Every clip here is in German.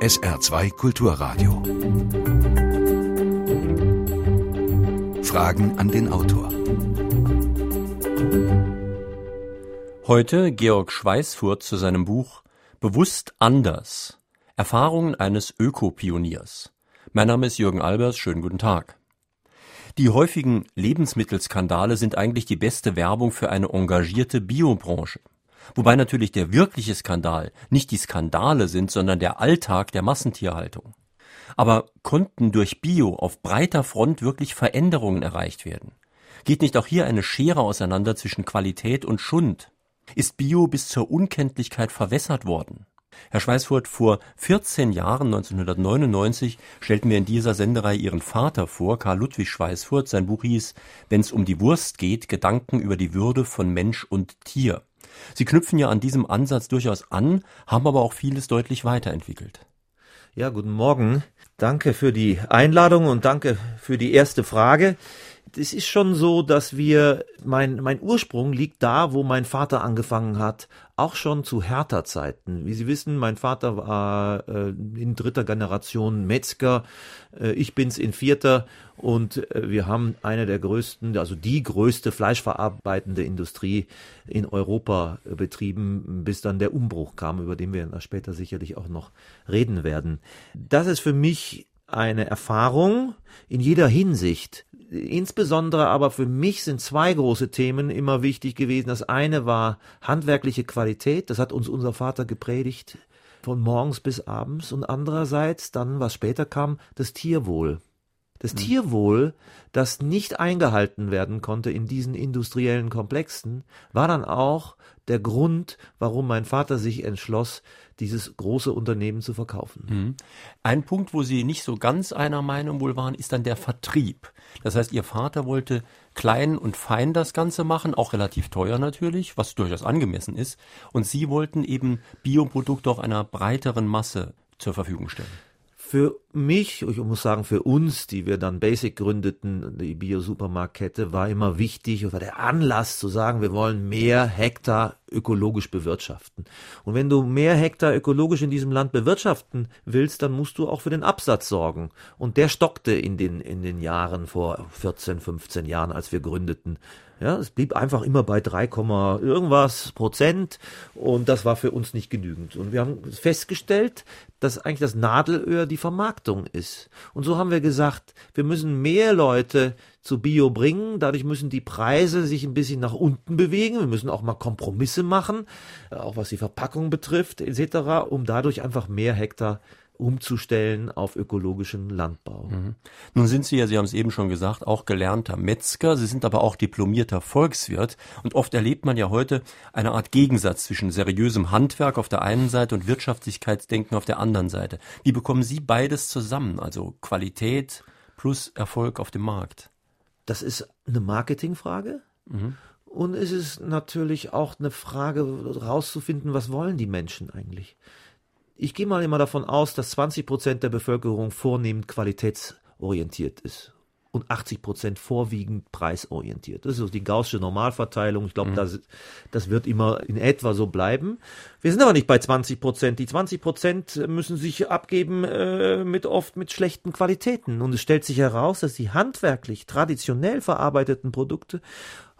SR2 Kulturradio. Fragen an den Autor. Heute Georg Schweißfurt zu seinem Buch Bewusst anders. Erfahrungen eines Ökopioniers. Mein Name ist Jürgen Albers, schönen guten Tag. Die häufigen Lebensmittelskandale sind eigentlich die beste Werbung für eine engagierte Biobranche. Wobei natürlich der wirkliche Skandal nicht die Skandale sind, sondern der Alltag der Massentierhaltung. Aber konnten durch Bio auf breiter Front wirklich Veränderungen erreicht werden? Geht nicht auch hier eine Schere auseinander zwischen Qualität und Schund? Ist Bio bis zur Unkenntlichkeit verwässert worden? Herr Schweißfurt, vor 14 Jahren, 1999, stellten wir in dieser Senderei Ihren Vater vor, Karl Ludwig Schweißfurt. Sein Buch hieß Wenn es um die Wurst geht, Gedanken über die Würde von Mensch und Tier. Sie knüpfen ja an diesem Ansatz durchaus an, haben aber auch vieles deutlich weiterentwickelt. Ja, guten Morgen. Danke für die Einladung und danke für die erste Frage. Es ist schon so, dass wir, mein, mein Ursprung liegt da, wo mein Vater angefangen hat, auch schon zu härter Zeiten. Wie Sie wissen, mein Vater war äh, in dritter Generation Metzger, äh, ich bin's in vierter und äh, wir haben eine der größten, also die größte fleischverarbeitende Industrie in Europa äh, betrieben, bis dann der Umbruch kam, über den wir später sicherlich auch noch reden werden. Das ist für mich eine Erfahrung in jeder Hinsicht. Insbesondere aber für mich sind zwei große Themen immer wichtig gewesen. Das eine war handwerkliche Qualität, das hat uns unser Vater gepredigt von morgens bis abends und andererseits dann, was später kam, das Tierwohl. Das mhm. Tierwohl, das nicht eingehalten werden konnte in diesen industriellen Komplexen, war dann auch der Grund, warum mein Vater sich entschloss, dieses große Unternehmen zu verkaufen. Mhm. Ein Punkt, wo Sie nicht so ganz einer Meinung wohl waren, ist dann der Vertrieb. Das heißt, Ihr Vater wollte klein und fein das Ganze machen, auch relativ teuer natürlich, was durchaus angemessen ist. Und Sie wollten eben Bioprodukte auch einer breiteren Masse zur Verfügung stellen. Für mich, ich muss sagen, für uns, die wir dann Basic gründeten, die Bio-Supermarktkette, war immer wichtig, war der Anlass zu sagen, wir wollen mehr Hektar ökologisch bewirtschaften. Und wenn du mehr Hektar ökologisch in diesem Land bewirtschaften willst, dann musst du auch für den Absatz sorgen. Und der stockte in den, in den Jahren vor 14, 15 Jahren, als wir gründeten. Ja, es blieb einfach immer bei 3, irgendwas Prozent und das war für uns nicht genügend. Und wir haben festgestellt, dass eigentlich das Nadelöhr die Vermarktung ist. Und so haben wir gesagt, wir müssen mehr Leute zu Bio bringen, dadurch müssen die Preise sich ein bisschen nach unten bewegen, wir müssen auch mal Kompromisse machen, auch was die Verpackung betrifft etc., um dadurch einfach mehr Hektar umzustellen auf ökologischen Landbau. Mhm. Nun sind Sie ja, Sie haben es eben schon gesagt, auch gelernter Metzger. Sie sind aber auch diplomierter Volkswirt. Und oft erlebt man ja heute eine Art Gegensatz zwischen seriösem Handwerk auf der einen Seite und Wirtschaftlichkeitsdenken auf der anderen Seite. Wie bekommen Sie beides zusammen? Also Qualität plus Erfolg auf dem Markt? Das ist eine Marketingfrage. Mhm. Und es ist natürlich auch eine Frage, rauszufinden, was wollen die Menschen eigentlich? Ich gehe mal immer davon aus, dass 20 Prozent der Bevölkerung vornehmend qualitätsorientiert ist und 80 Prozent vorwiegend preisorientiert. Das ist so die gaußsche Normalverteilung. Ich glaube, mhm. das, das wird immer in etwa so bleiben. Wir sind aber nicht bei 20 Prozent. Die 20 Prozent müssen sich abgeben äh, mit oft mit schlechten Qualitäten. Und es stellt sich heraus, dass die handwerklich traditionell verarbeiteten Produkte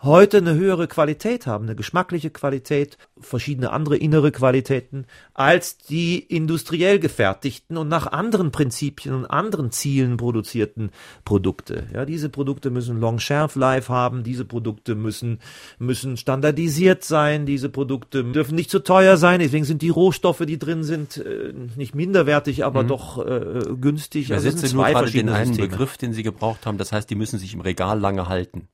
heute eine höhere Qualität haben, eine geschmackliche Qualität, verschiedene andere innere Qualitäten, als die industriell gefertigten und nach anderen Prinzipien und anderen Zielen produzierten Produkte. Ja, diese Produkte müssen Long Shelf Life haben, diese Produkte müssen, müssen standardisiert sein, diese Produkte dürfen nicht zu teuer sein, deswegen sind die Rohstoffe, die drin sind, äh, nicht minderwertig, aber mhm. doch äh, günstig. Ich also nur gerade den einen Begriff, den Sie gebraucht haben, das heißt, die müssen sich im Regal lange halten.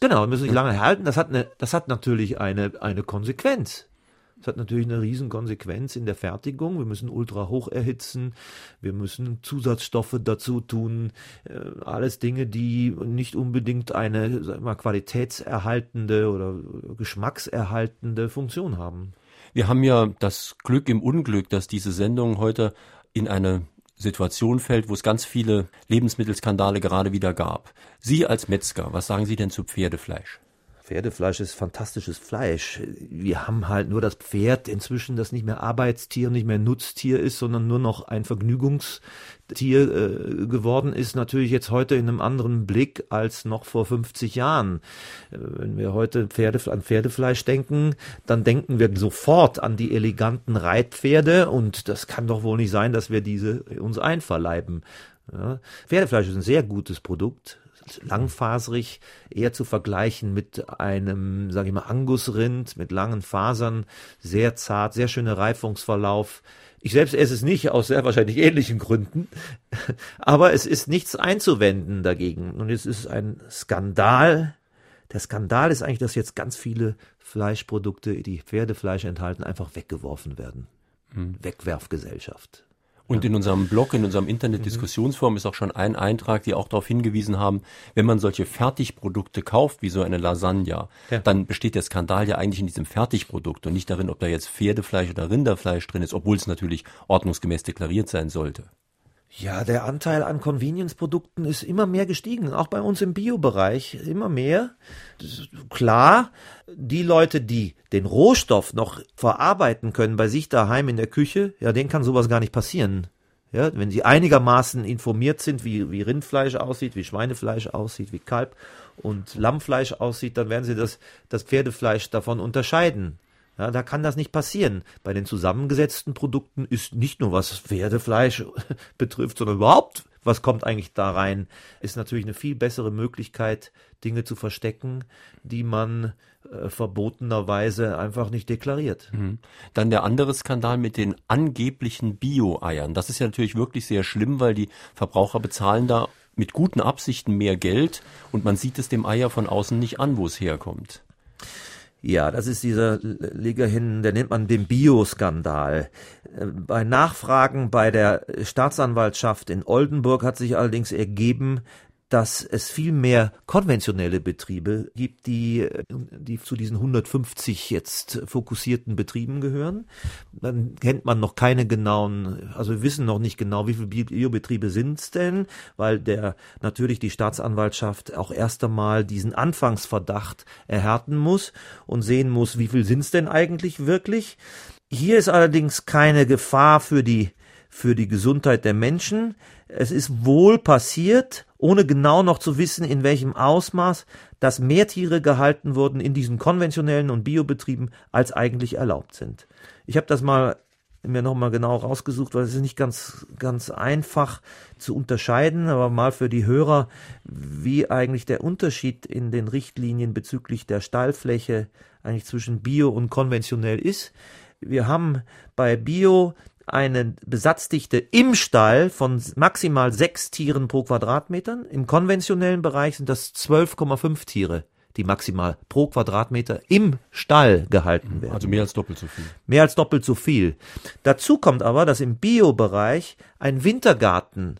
Genau, müssen sich lange halten. Das hat, eine, das hat natürlich eine, eine Konsequenz. Das hat natürlich eine riesen Konsequenz in der Fertigung. Wir müssen ultra hoch erhitzen, wir müssen Zusatzstoffe dazu tun, äh, alles Dinge, die nicht unbedingt eine mal, qualitätserhaltende oder geschmackserhaltende Funktion haben. Wir haben ja das Glück im Unglück, dass diese Sendung heute in eine Situation fällt, wo es ganz viele Lebensmittelskandale gerade wieder gab. Sie als Metzger, was sagen Sie denn zu Pferdefleisch? Pferdefleisch ist fantastisches Fleisch. Wir haben halt nur das Pferd inzwischen, das nicht mehr Arbeitstier, nicht mehr Nutztier ist, sondern nur noch ein Vergnügungstier äh, geworden ist, natürlich jetzt heute in einem anderen Blick als noch vor 50 Jahren. Äh, wenn wir heute Pferde, an Pferdefleisch denken, dann denken wir sofort an die eleganten Reitpferde und das kann doch wohl nicht sein, dass wir diese uns einverleiben. Ja. Pferdefleisch ist ein sehr gutes Produkt, langfaserig, eher zu vergleichen mit einem, sage ich mal, Angusrind mit langen Fasern, sehr zart, sehr schöner Reifungsverlauf. Ich selbst esse es nicht, aus sehr wahrscheinlich ähnlichen Gründen, aber es ist nichts einzuwenden dagegen. Und es ist ein Skandal. Der Skandal ist eigentlich, dass jetzt ganz viele Fleischprodukte, die Pferdefleisch enthalten, einfach weggeworfen werden. Mhm. Wegwerfgesellschaft. Und in unserem Blog, in unserem Internet-Diskussionsforum ist auch schon ein Eintrag, die auch darauf hingewiesen haben, wenn man solche Fertigprodukte kauft, wie so eine Lasagne, ja. dann besteht der Skandal ja eigentlich in diesem Fertigprodukt und nicht darin, ob da jetzt Pferdefleisch oder Rinderfleisch drin ist, obwohl es natürlich ordnungsgemäß deklariert sein sollte. Ja, der Anteil an Convenience-Produkten ist immer mehr gestiegen, auch bei uns im Bio-Bereich immer mehr. Klar, die Leute, die den Rohstoff noch verarbeiten können bei sich daheim in der Küche, ja, denen kann sowas gar nicht passieren. Ja, wenn sie einigermaßen informiert sind, wie, wie Rindfleisch aussieht, wie Schweinefleisch aussieht, wie Kalb und Lammfleisch aussieht, dann werden sie das, das Pferdefleisch davon unterscheiden. Ja, da kann das nicht passieren. Bei den zusammengesetzten Produkten ist nicht nur was Pferdefleisch betrifft, sondern überhaupt, was kommt eigentlich da rein, ist natürlich eine viel bessere Möglichkeit, Dinge zu verstecken, die man äh, verbotenerweise einfach nicht deklariert. Mhm. Dann der andere Skandal mit den angeblichen Bio-Eiern. Das ist ja natürlich wirklich sehr schlimm, weil die Verbraucher bezahlen da mit guten Absichten mehr Geld und man sieht es dem Eier von außen nicht an, wo es herkommt. Ja, das ist dieser Liga hin, der nennt man den Bioskandal. Äh, bei Nachfragen bei der Staatsanwaltschaft in Oldenburg hat sich allerdings ergeben, dass es viel mehr konventionelle Betriebe gibt, die, die zu diesen 150 jetzt fokussierten Betrieben gehören. Dann kennt man noch keine genauen, also wir wissen noch nicht genau, wie viele Biobetriebe sind es denn, weil der natürlich die Staatsanwaltschaft auch erst einmal diesen Anfangsverdacht erhärten muss und sehen muss, wie viel sind es denn eigentlich wirklich. Hier ist allerdings keine Gefahr für die für die Gesundheit der Menschen. Es ist wohl passiert, ohne genau noch zu wissen, in welchem Ausmaß, dass mehr Tiere gehalten wurden in diesen konventionellen und Biobetrieben, als eigentlich erlaubt sind. Ich habe das mal mir nochmal genau rausgesucht, weil es ist nicht ganz, ganz einfach zu unterscheiden, aber mal für die Hörer, wie eigentlich der Unterschied in den Richtlinien bezüglich der Stallfläche eigentlich zwischen Bio und konventionell ist. Wir haben bei Bio eine Besatzdichte im Stall von maximal sechs Tieren pro Quadratmeter. Im konventionellen Bereich sind das 12,5 Tiere, die maximal pro Quadratmeter im Stall gehalten werden. Also mehr als doppelt so viel. Mehr als doppelt so viel. Dazu kommt aber, dass im Biobereich ein Wintergarten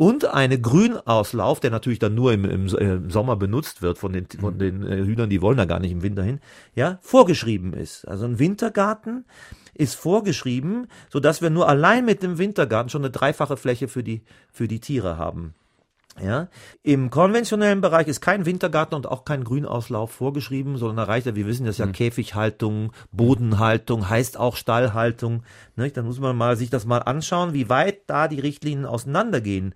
und eine Grünauslauf, der natürlich dann nur im, im, im Sommer benutzt wird von den, von den äh, Hühnern, die wollen da gar nicht im Winter hin, ja, vorgeschrieben ist. Also ein Wintergarten ist vorgeschrieben, so dass wir nur allein mit dem Wintergarten schon eine dreifache Fläche für die, für die Tiere haben. Ja, im konventionellen Bereich ist kein Wintergarten und auch kein Grünauslauf vorgeschrieben, sondern da reicht ja, wir wissen das ja, mhm. Käfighaltung, Bodenhaltung, heißt auch Stallhaltung. Ne? Dann muss man mal sich das mal anschauen, wie weit da die Richtlinien auseinandergehen.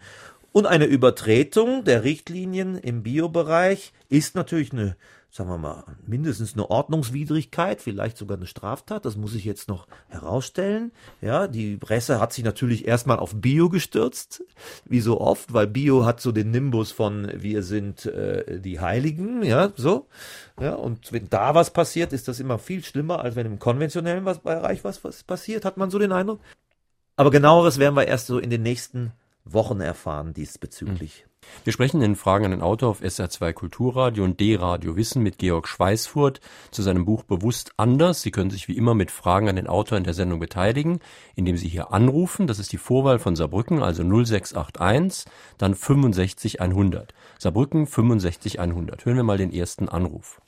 Und eine Übertretung der Richtlinien im Biobereich ist natürlich eine sagen wir mal, mindestens eine Ordnungswidrigkeit, vielleicht sogar eine Straftat. Das muss ich jetzt noch herausstellen. Ja, die Presse hat sich natürlich erstmal auf Bio gestürzt, wie so oft, weil Bio hat so den Nimbus von wir sind äh, die Heiligen, ja, so. Ja, und wenn da was passiert, ist das immer viel schlimmer, als wenn im konventionellen Bereich was, was passiert, hat man so den Eindruck. Aber genaueres werden wir erst so in den nächsten Wochen erfahren diesbezüglich. Mhm. Wir sprechen in Fragen an den Autor auf SR2 Kulturradio und D-Radio Wissen mit Georg Schweißfurt zu seinem Buch Bewusst anders. Sie können sich wie immer mit Fragen an den Autor in der Sendung beteiligen, indem Sie hier anrufen. Das ist die Vorwahl von Saarbrücken, also 0681, dann 65 100. Saarbrücken 65 100. Hören wir mal den ersten Anruf.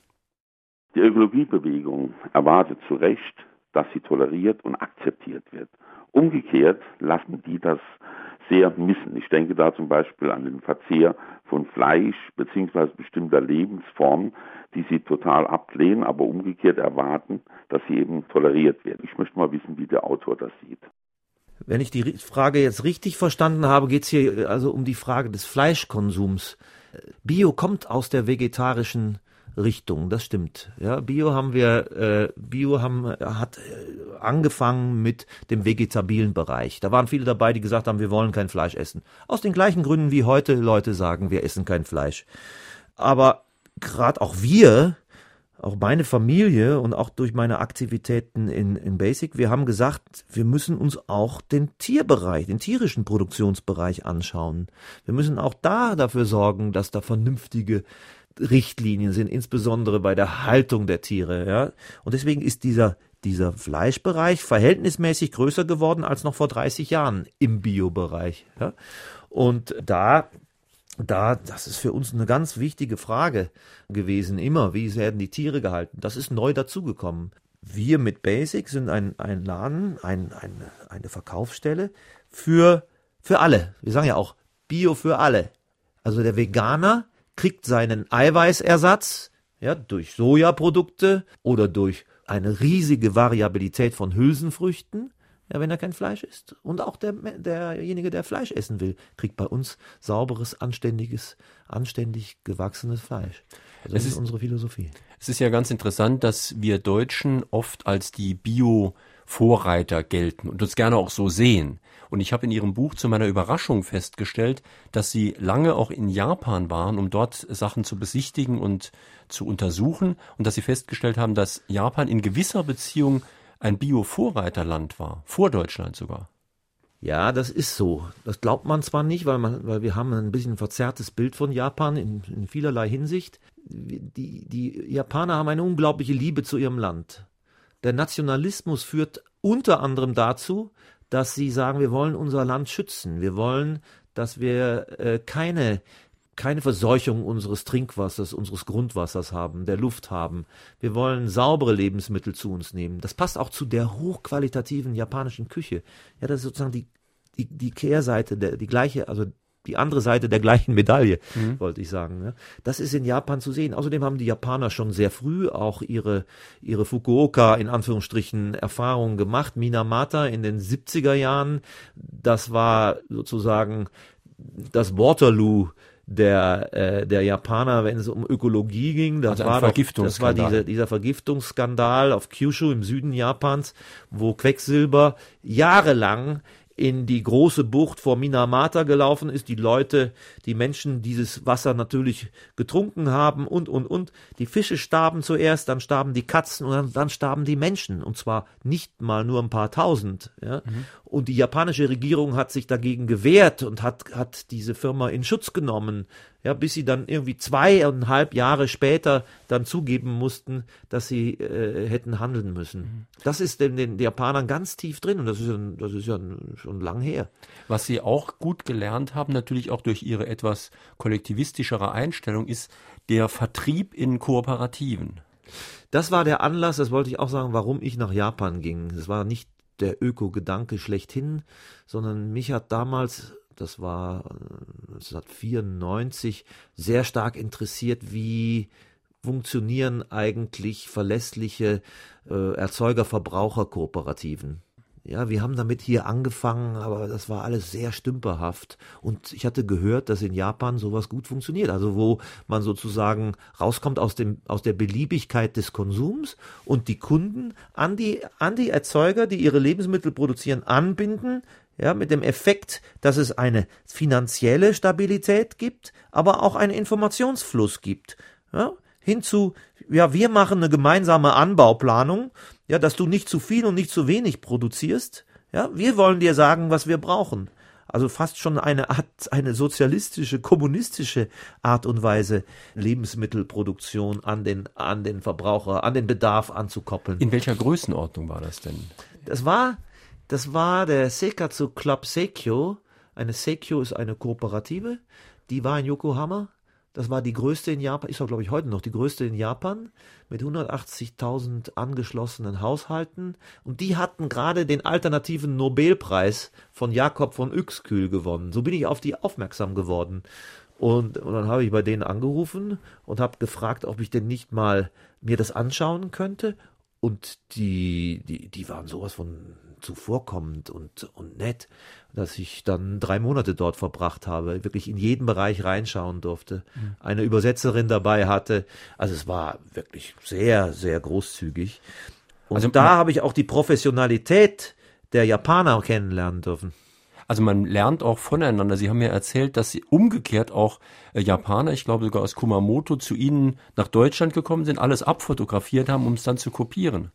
Die Ökologiebewegung erwartet zu Recht, dass sie toleriert und akzeptiert wird. Umgekehrt lassen die das sehr missen. Ich denke da zum Beispiel an den Verzehr von Fleisch beziehungsweise bestimmter Lebensformen, die sie total ablehnen, aber umgekehrt erwarten, dass sie eben toleriert werden. Ich möchte mal wissen, wie der Autor das sieht. Wenn ich die Frage jetzt richtig verstanden habe, geht es hier also um die Frage des Fleischkonsums. Bio kommt aus der vegetarischen Richtung, das stimmt. Ja, Bio haben wir, äh, Bio haben, hat äh, angefangen mit dem vegetabilen Bereich. Da waren viele dabei, die gesagt haben, wir wollen kein Fleisch essen. Aus den gleichen Gründen, wie heute Leute sagen, wir essen kein Fleisch. Aber gerade auch wir, auch meine Familie und auch durch meine Aktivitäten in, in Basic, wir haben gesagt, wir müssen uns auch den Tierbereich, den tierischen Produktionsbereich anschauen. Wir müssen auch da dafür sorgen, dass da vernünftige Richtlinien sind, insbesondere bei der Haltung der Tiere. Ja? Und deswegen ist dieser, dieser Fleischbereich verhältnismäßig größer geworden als noch vor 30 Jahren im Biobereich. Ja? Und da da, das ist für uns eine ganz wichtige Frage gewesen, immer, wie werden die Tiere gehalten? Das ist neu dazugekommen. Wir mit Basic sind ein, ein Laden, ein, ein, eine Verkaufsstelle für, für alle. Wir sagen ja auch Bio für alle. Also der Veganer kriegt seinen Eiweißersatz ja, durch Sojaprodukte oder durch eine riesige Variabilität von Hülsenfrüchten, ja, wenn er kein Fleisch isst. Und auch der, derjenige, der Fleisch essen will, kriegt bei uns sauberes, anständiges, anständig gewachsenes Fleisch. Also das ist, ist unsere Philosophie. Es ist ja ganz interessant, dass wir Deutschen oft als die Bio-Vorreiter gelten und uns gerne auch so sehen. Und ich habe in Ihrem Buch zu meiner Überraschung festgestellt, dass Sie lange auch in Japan waren, um dort Sachen zu besichtigen und zu untersuchen und dass Sie festgestellt haben, dass Japan in gewisser Beziehung ein Bio-Vorreiterland war, vor Deutschland sogar. Ja, das ist so. Das glaubt man zwar nicht, weil, man, weil wir haben ein bisschen ein verzerrtes Bild von Japan in, in vielerlei Hinsicht. Die, die Japaner haben eine unglaubliche Liebe zu ihrem Land. Der Nationalismus führt unter anderem dazu, dass sie sagen, wir wollen unser Land schützen. Wir wollen, dass wir äh, keine keine Verseuchung unseres Trinkwassers, unseres Grundwassers haben, der Luft haben. Wir wollen saubere Lebensmittel zu uns nehmen. Das passt auch zu der hochqualitativen japanischen Küche. Ja, das ist sozusagen die, die, die Kehrseite, der, die gleiche, also die andere Seite der gleichen Medaille, mhm. wollte ich sagen. Ne? Das ist in Japan zu sehen. Außerdem haben die Japaner schon sehr früh auch ihre, ihre Fukuoka in Anführungsstrichen Erfahrungen gemacht. Minamata in den 70er Jahren, das war sozusagen das Waterloo der, äh, der Japaner, wenn es um Ökologie ging. Das, also war, doch, das war diese, dieser Vergiftungsskandal auf Kyushu im Süden Japans, wo Quecksilber jahrelang in die große Bucht vor Minamata gelaufen ist, die Leute, die Menschen dieses Wasser natürlich getrunken haben und, und, und. Die Fische starben zuerst, dann starben die Katzen und dann, dann starben die Menschen. Und zwar nicht mal nur ein paar tausend. Ja? Mhm. Und die japanische Regierung hat sich dagegen gewehrt und hat, hat diese Firma in Schutz genommen ja, bis sie dann irgendwie zweieinhalb Jahre später dann zugeben mussten, dass sie äh, hätten handeln müssen. Mhm. Das ist den, den Japanern ganz tief drin und das ist, das ist ja schon lang her. Was sie auch gut gelernt haben, natürlich auch durch ihre etwas kollektivistischere Einstellung, ist der Vertrieb in Kooperativen. Das war der Anlass, das wollte ich auch sagen, warum ich nach Japan ging. Es war nicht der Öko-Gedanke schlechthin, sondern mich hat damals das war 1994, äh, sehr stark interessiert, wie funktionieren eigentlich verlässliche äh, Erzeuger-Verbraucher-Kooperativen. Ja, wir haben damit hier angefangen, aber das war alles sehr stümperhaft. Und ich hatte gehört, dass in Japan sowas gut funktioniert. Also wo man sozusagen rauskommt aus dem, aus der Beliebigkeit des Konsums und die Kunden an die, an die Erzeuger, die ihre Lebensmittel produzieren, anbinden, ja, mit dem Effekt, dass es eine finanzielle Stabilität gibt, aber auch einen Informationsfluss gibt. Ja, hinzu, ja, wir machen eine gemeinsame Anbauplanung, ja, dass du nicht zu viel und nicht zu wenig produzierst. Ja, wir wollen dir sagen, was wir brauchen. Also fast schon eine Art, eine sozialistische, kommunistische Art und Weise, Lebensmittelproduktion an den, an den Verbraucher, an den Bedarf anzukoppeln. In welcher Größenordnung war das denn? Das war das war der Seikatsu Club Seikyo. Eine Seikyo ist eine Kooperative. Die war in Yokohama. Das war die größte in Japan, ist auch glaube ich heute noch die größte in Japan mit 180.000 angeschlossenen Haushalten. Und die hatten gerade den alternativen Nobelpreis von Jakob von Uexküll gewonnen. So bin ich auf die aufmerksam geworden. Und, und dann habe ich bei denen angerufen und habe gefragt, ob ich denn nicht mal mir das anschauen könnte. Und die, die, die waren sowas von zuvorkommend und, und nett, dass ich dann drei Monate dort verbracht habe, wirklich in jeden Bereich reinschauen durfte, mhm. eine Übersetzerin dabei hatte. Also es war wirklich sehr, sehr großzügig. Und also, da habe ich auch die Professionalität der Japaner kennenlernen dürfen. Also man lernt auch voneinander. Sie haben ja erzählt, dass Sie umgekehrt auch äh, Japaner, ich glaube sogar aus Kumamoto, zu Ihnen nach Deutschland gekommen sind, alles abfotografiert haben, um es dann zu kopieren.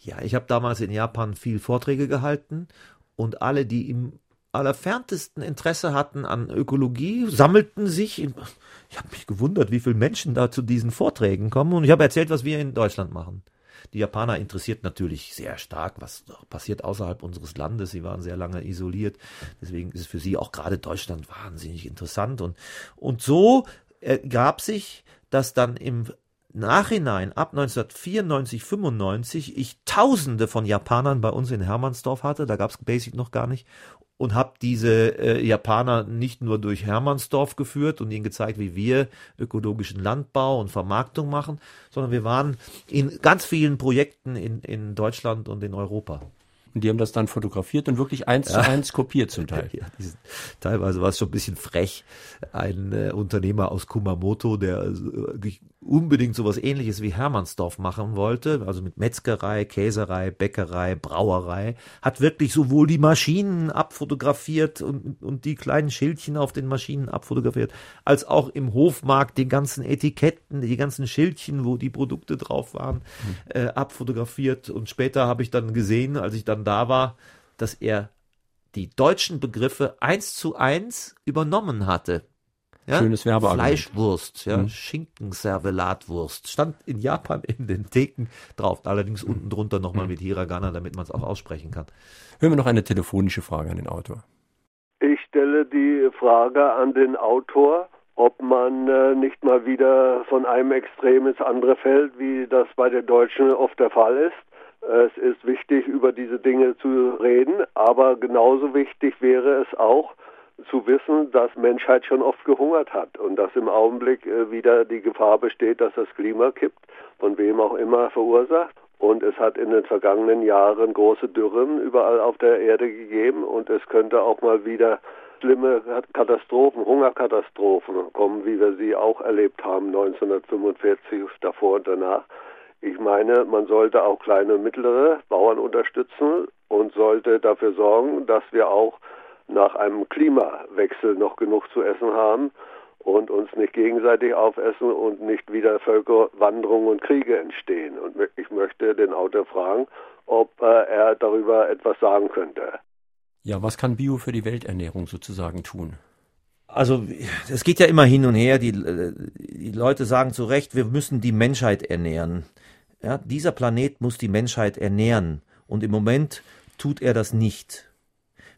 Ja. Ich habe damals in Japan viel Vorträge gehalten und alle, die im allerferntesten Interesse hatten an Ökologie, sammelten sich. Ich habe mich gewundert, wie viele Menschen da zu diesen Vorträgen kommen und ich habe erzählt, was wir in Deutschland machen. Die Japaner interessiert natürlich sehr stark, was passiert außerhalb unseres Landes. Sie waren sehr lange isoliert. Deswegen ist für sie auch gerade Deutschland wahnsinnig interessant. Und, und so ergab sich, dass dann im Nachhinein, ab 1994, 95, ich Tausende von Japanern bei uns in Hermannsdorf hatte, da gab es Basic noch gar nicht, und habe diese äh, Japaner nicht nur durch Hermannsdorf geführt und ihnen gezeigt, wie wir ökologischen Landbau und Vermarktung machen, sondern wir waren in ganz vielen Projekten in, in Deutschland und in Europa. Und die haben das dann fotografiert und wirklich eins ja. zu eins kopiert zum Teil. Ja, diesen, teilweise war es schon ein bisschen frech. Ein äh, Unternehmer aus Kumamoto, der äh, unbedingt sowas ähnliches wie Hermannsdorf machen wollte, also mit Metzgerei, Käserei, Bäckerei, Brauerei, hat wirklich sowohl die Maschinen abfotografiert und, und die kleinen Schildchen auf den Maschinen abfotografiert, als auch im Hofmarkt die ganzen Etiketten, die ganzen Schildchen, wo die Produkte drauf waren, mhm. äh, abfotografiert. Und später habe ich dann gesehen, als ich dann da war, dass er die deutschen Begriffe eins zu eins übernommen hatte. Ja? Schönes Werbeargument. Fleischwurst, ja, mhm. Schinkenservelatwurst. Stand in Japan in den Theken drauf. Allerdings mhm. unten drunter nochmal mhm. mit Hiragana, damit man es auch aussprechen kann. Hören wir noch eine telefonische Frage an den Autor. Ich stelle die Frage an den Autor, ob man äh, nicht mal wieder von einem Extrem ins andere fällt, wie das bei den Deutschen oft der Fall ist. Es ist wichtig, über diese Dinge zu reden, aber genauso wichtig wäre es auch, zu wissen, dass Menschheit schon oft gehungert hat und dass im Augenblick äh, wieder die Gefahr besteht, dass das Klima kippt, von wem auch immer verursacht. Und es hat in den vergangenen Jahren große Dürren überall auf der Erde gegeben und es könnte auch mal wieder schlimme Katastrophen, Hungerkatastrophen kommen, wie wir sie auch erlebt haben 1945 davor und danach. Ich meine, man sollte auch kleine und mittlere Bauern unterstützen und sollte dafür sorgen, dass wir auch nach einem Klimawechsel noch genug zu essen haben und uns nicht gegenseitig aufessen und nicht wieder Völkerwanderungen und Kriege entstehen. Und ich möchte den Autor fragen, ob äh, er darüber etwas sagen könnte. Ja, was kann Bio für die Welternährung sozusagen tun? Also es geht ja immer hin und her. Die, äh, die Leute sagen zu Recht, wir müssen die Menschheit ernähren. Ja, dieser Planet muss die Menschheit ernähren. Und im Moment tut er das nicht.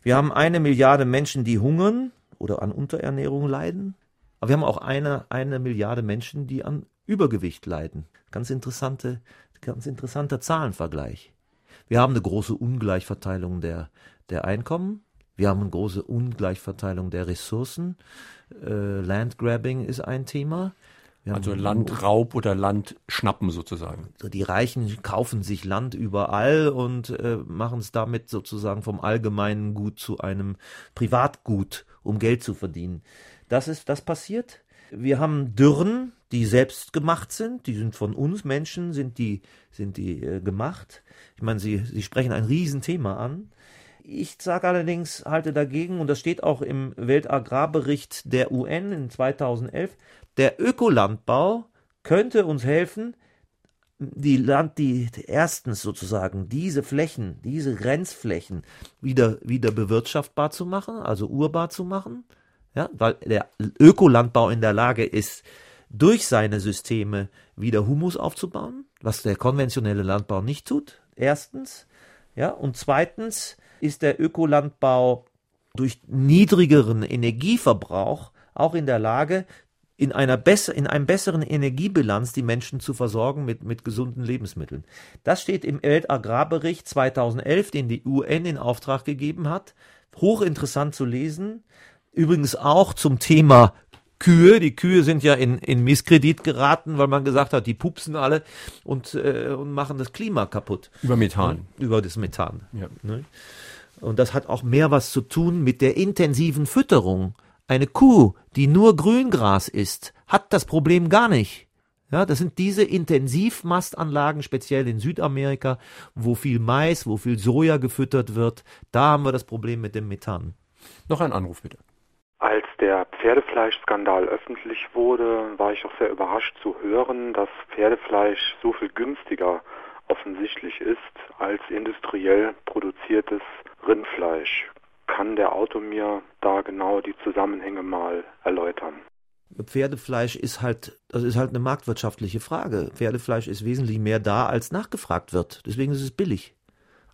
Wir haben eine Milliarde Menschen, die hungern oder an Unterernährung leiden. Aber wir haben auch eine, eine Milliarde Menschen, die an Übergewicht leiden. Ganz interessante, ganz interessanter Zahlenvergleich. Wir haben eine große Ungleichverteilung der, der Einkommen. Wir haben eine große Ungleichverteilung der Ressourcen. Äh, Landgrabbing ist ein Thema also Landraub oder Landschnappen sozusagen. So die Reichen kaufen sich Land überall und äh, machen es damit sozusagen vom allgemeinen Gut zu einem Privatgut, um Geld zu verdienen. Das ist das passiert. Wir haben Dürren, die selbst gemacht sind, die sind von uns Menschen, sind die sind die äh, gemacht. Ich meine, sie sie sprechen ein Riesenthema an. Ich sage allerdings, halte dagegen, und das steht auch im Weltagrarbericht der UN in 2011, der Ökolandbau könnte uns helfen, die Land, die erstens sozusagen diese Flächen, diese Grenzflächen wieder, wieder bewirtschaftbar zu machen, also urbar zu machen, ja, weil der Ökolandbau in der Lage ist, durch seine Systeme wieder Humus aufzubauen, was der konventionelle Landbau nicht tut. Erstens, ja, und zweitens ist der Ökolandbau durch niedrigeren Energieverbrauch auch in der Lage, in einer besser, in einem besseren Energiebilanz die Menschen zu versorgen mit, mit gesunden Lebensmitteln. Das steht im Weltagrarbericht 2011, den die UN in Auftrag gegeben hat. Hochinteressant zu lesen. Übrigens auch zum Thema Kühe. Die Kühe sind ja in, in Misskredit geraten, weil man gesagt hat, die pupsen alle und, äh, und machen das Klima kaputt. Über Methan. Über das Methan. Ja. Ne? Und das hat auch mehr was zu tun mit der intensiven Fütterung. Eine Kuh, die nur Grüngras isst, hat das Problem gar nicht. Ja, das sind diese Intensivmastanlagen, speziell in Südamerika, wo viel Mais, wo viel Soja gefüttert wird. Da haben wir das Problem mit dem Methan. Noch ein Anruf bitte. Als der Pferdefleischskandal öffentlich wurde, war ich auch sehr überrascht zu hören, dass Pferdefleisch so viel günstiger offensichtlich ist als industriell produziertes Rindfleisch. Kann der Autor mir da genau die Zusammenhänge mal erläutern? Pferdefleisch ist halt, das ist halt eine marktwirtschaftliche Frage. Pferdefleisch ist wesentlich mehr da, als nachgefragt wird. Deswegen ist es billig.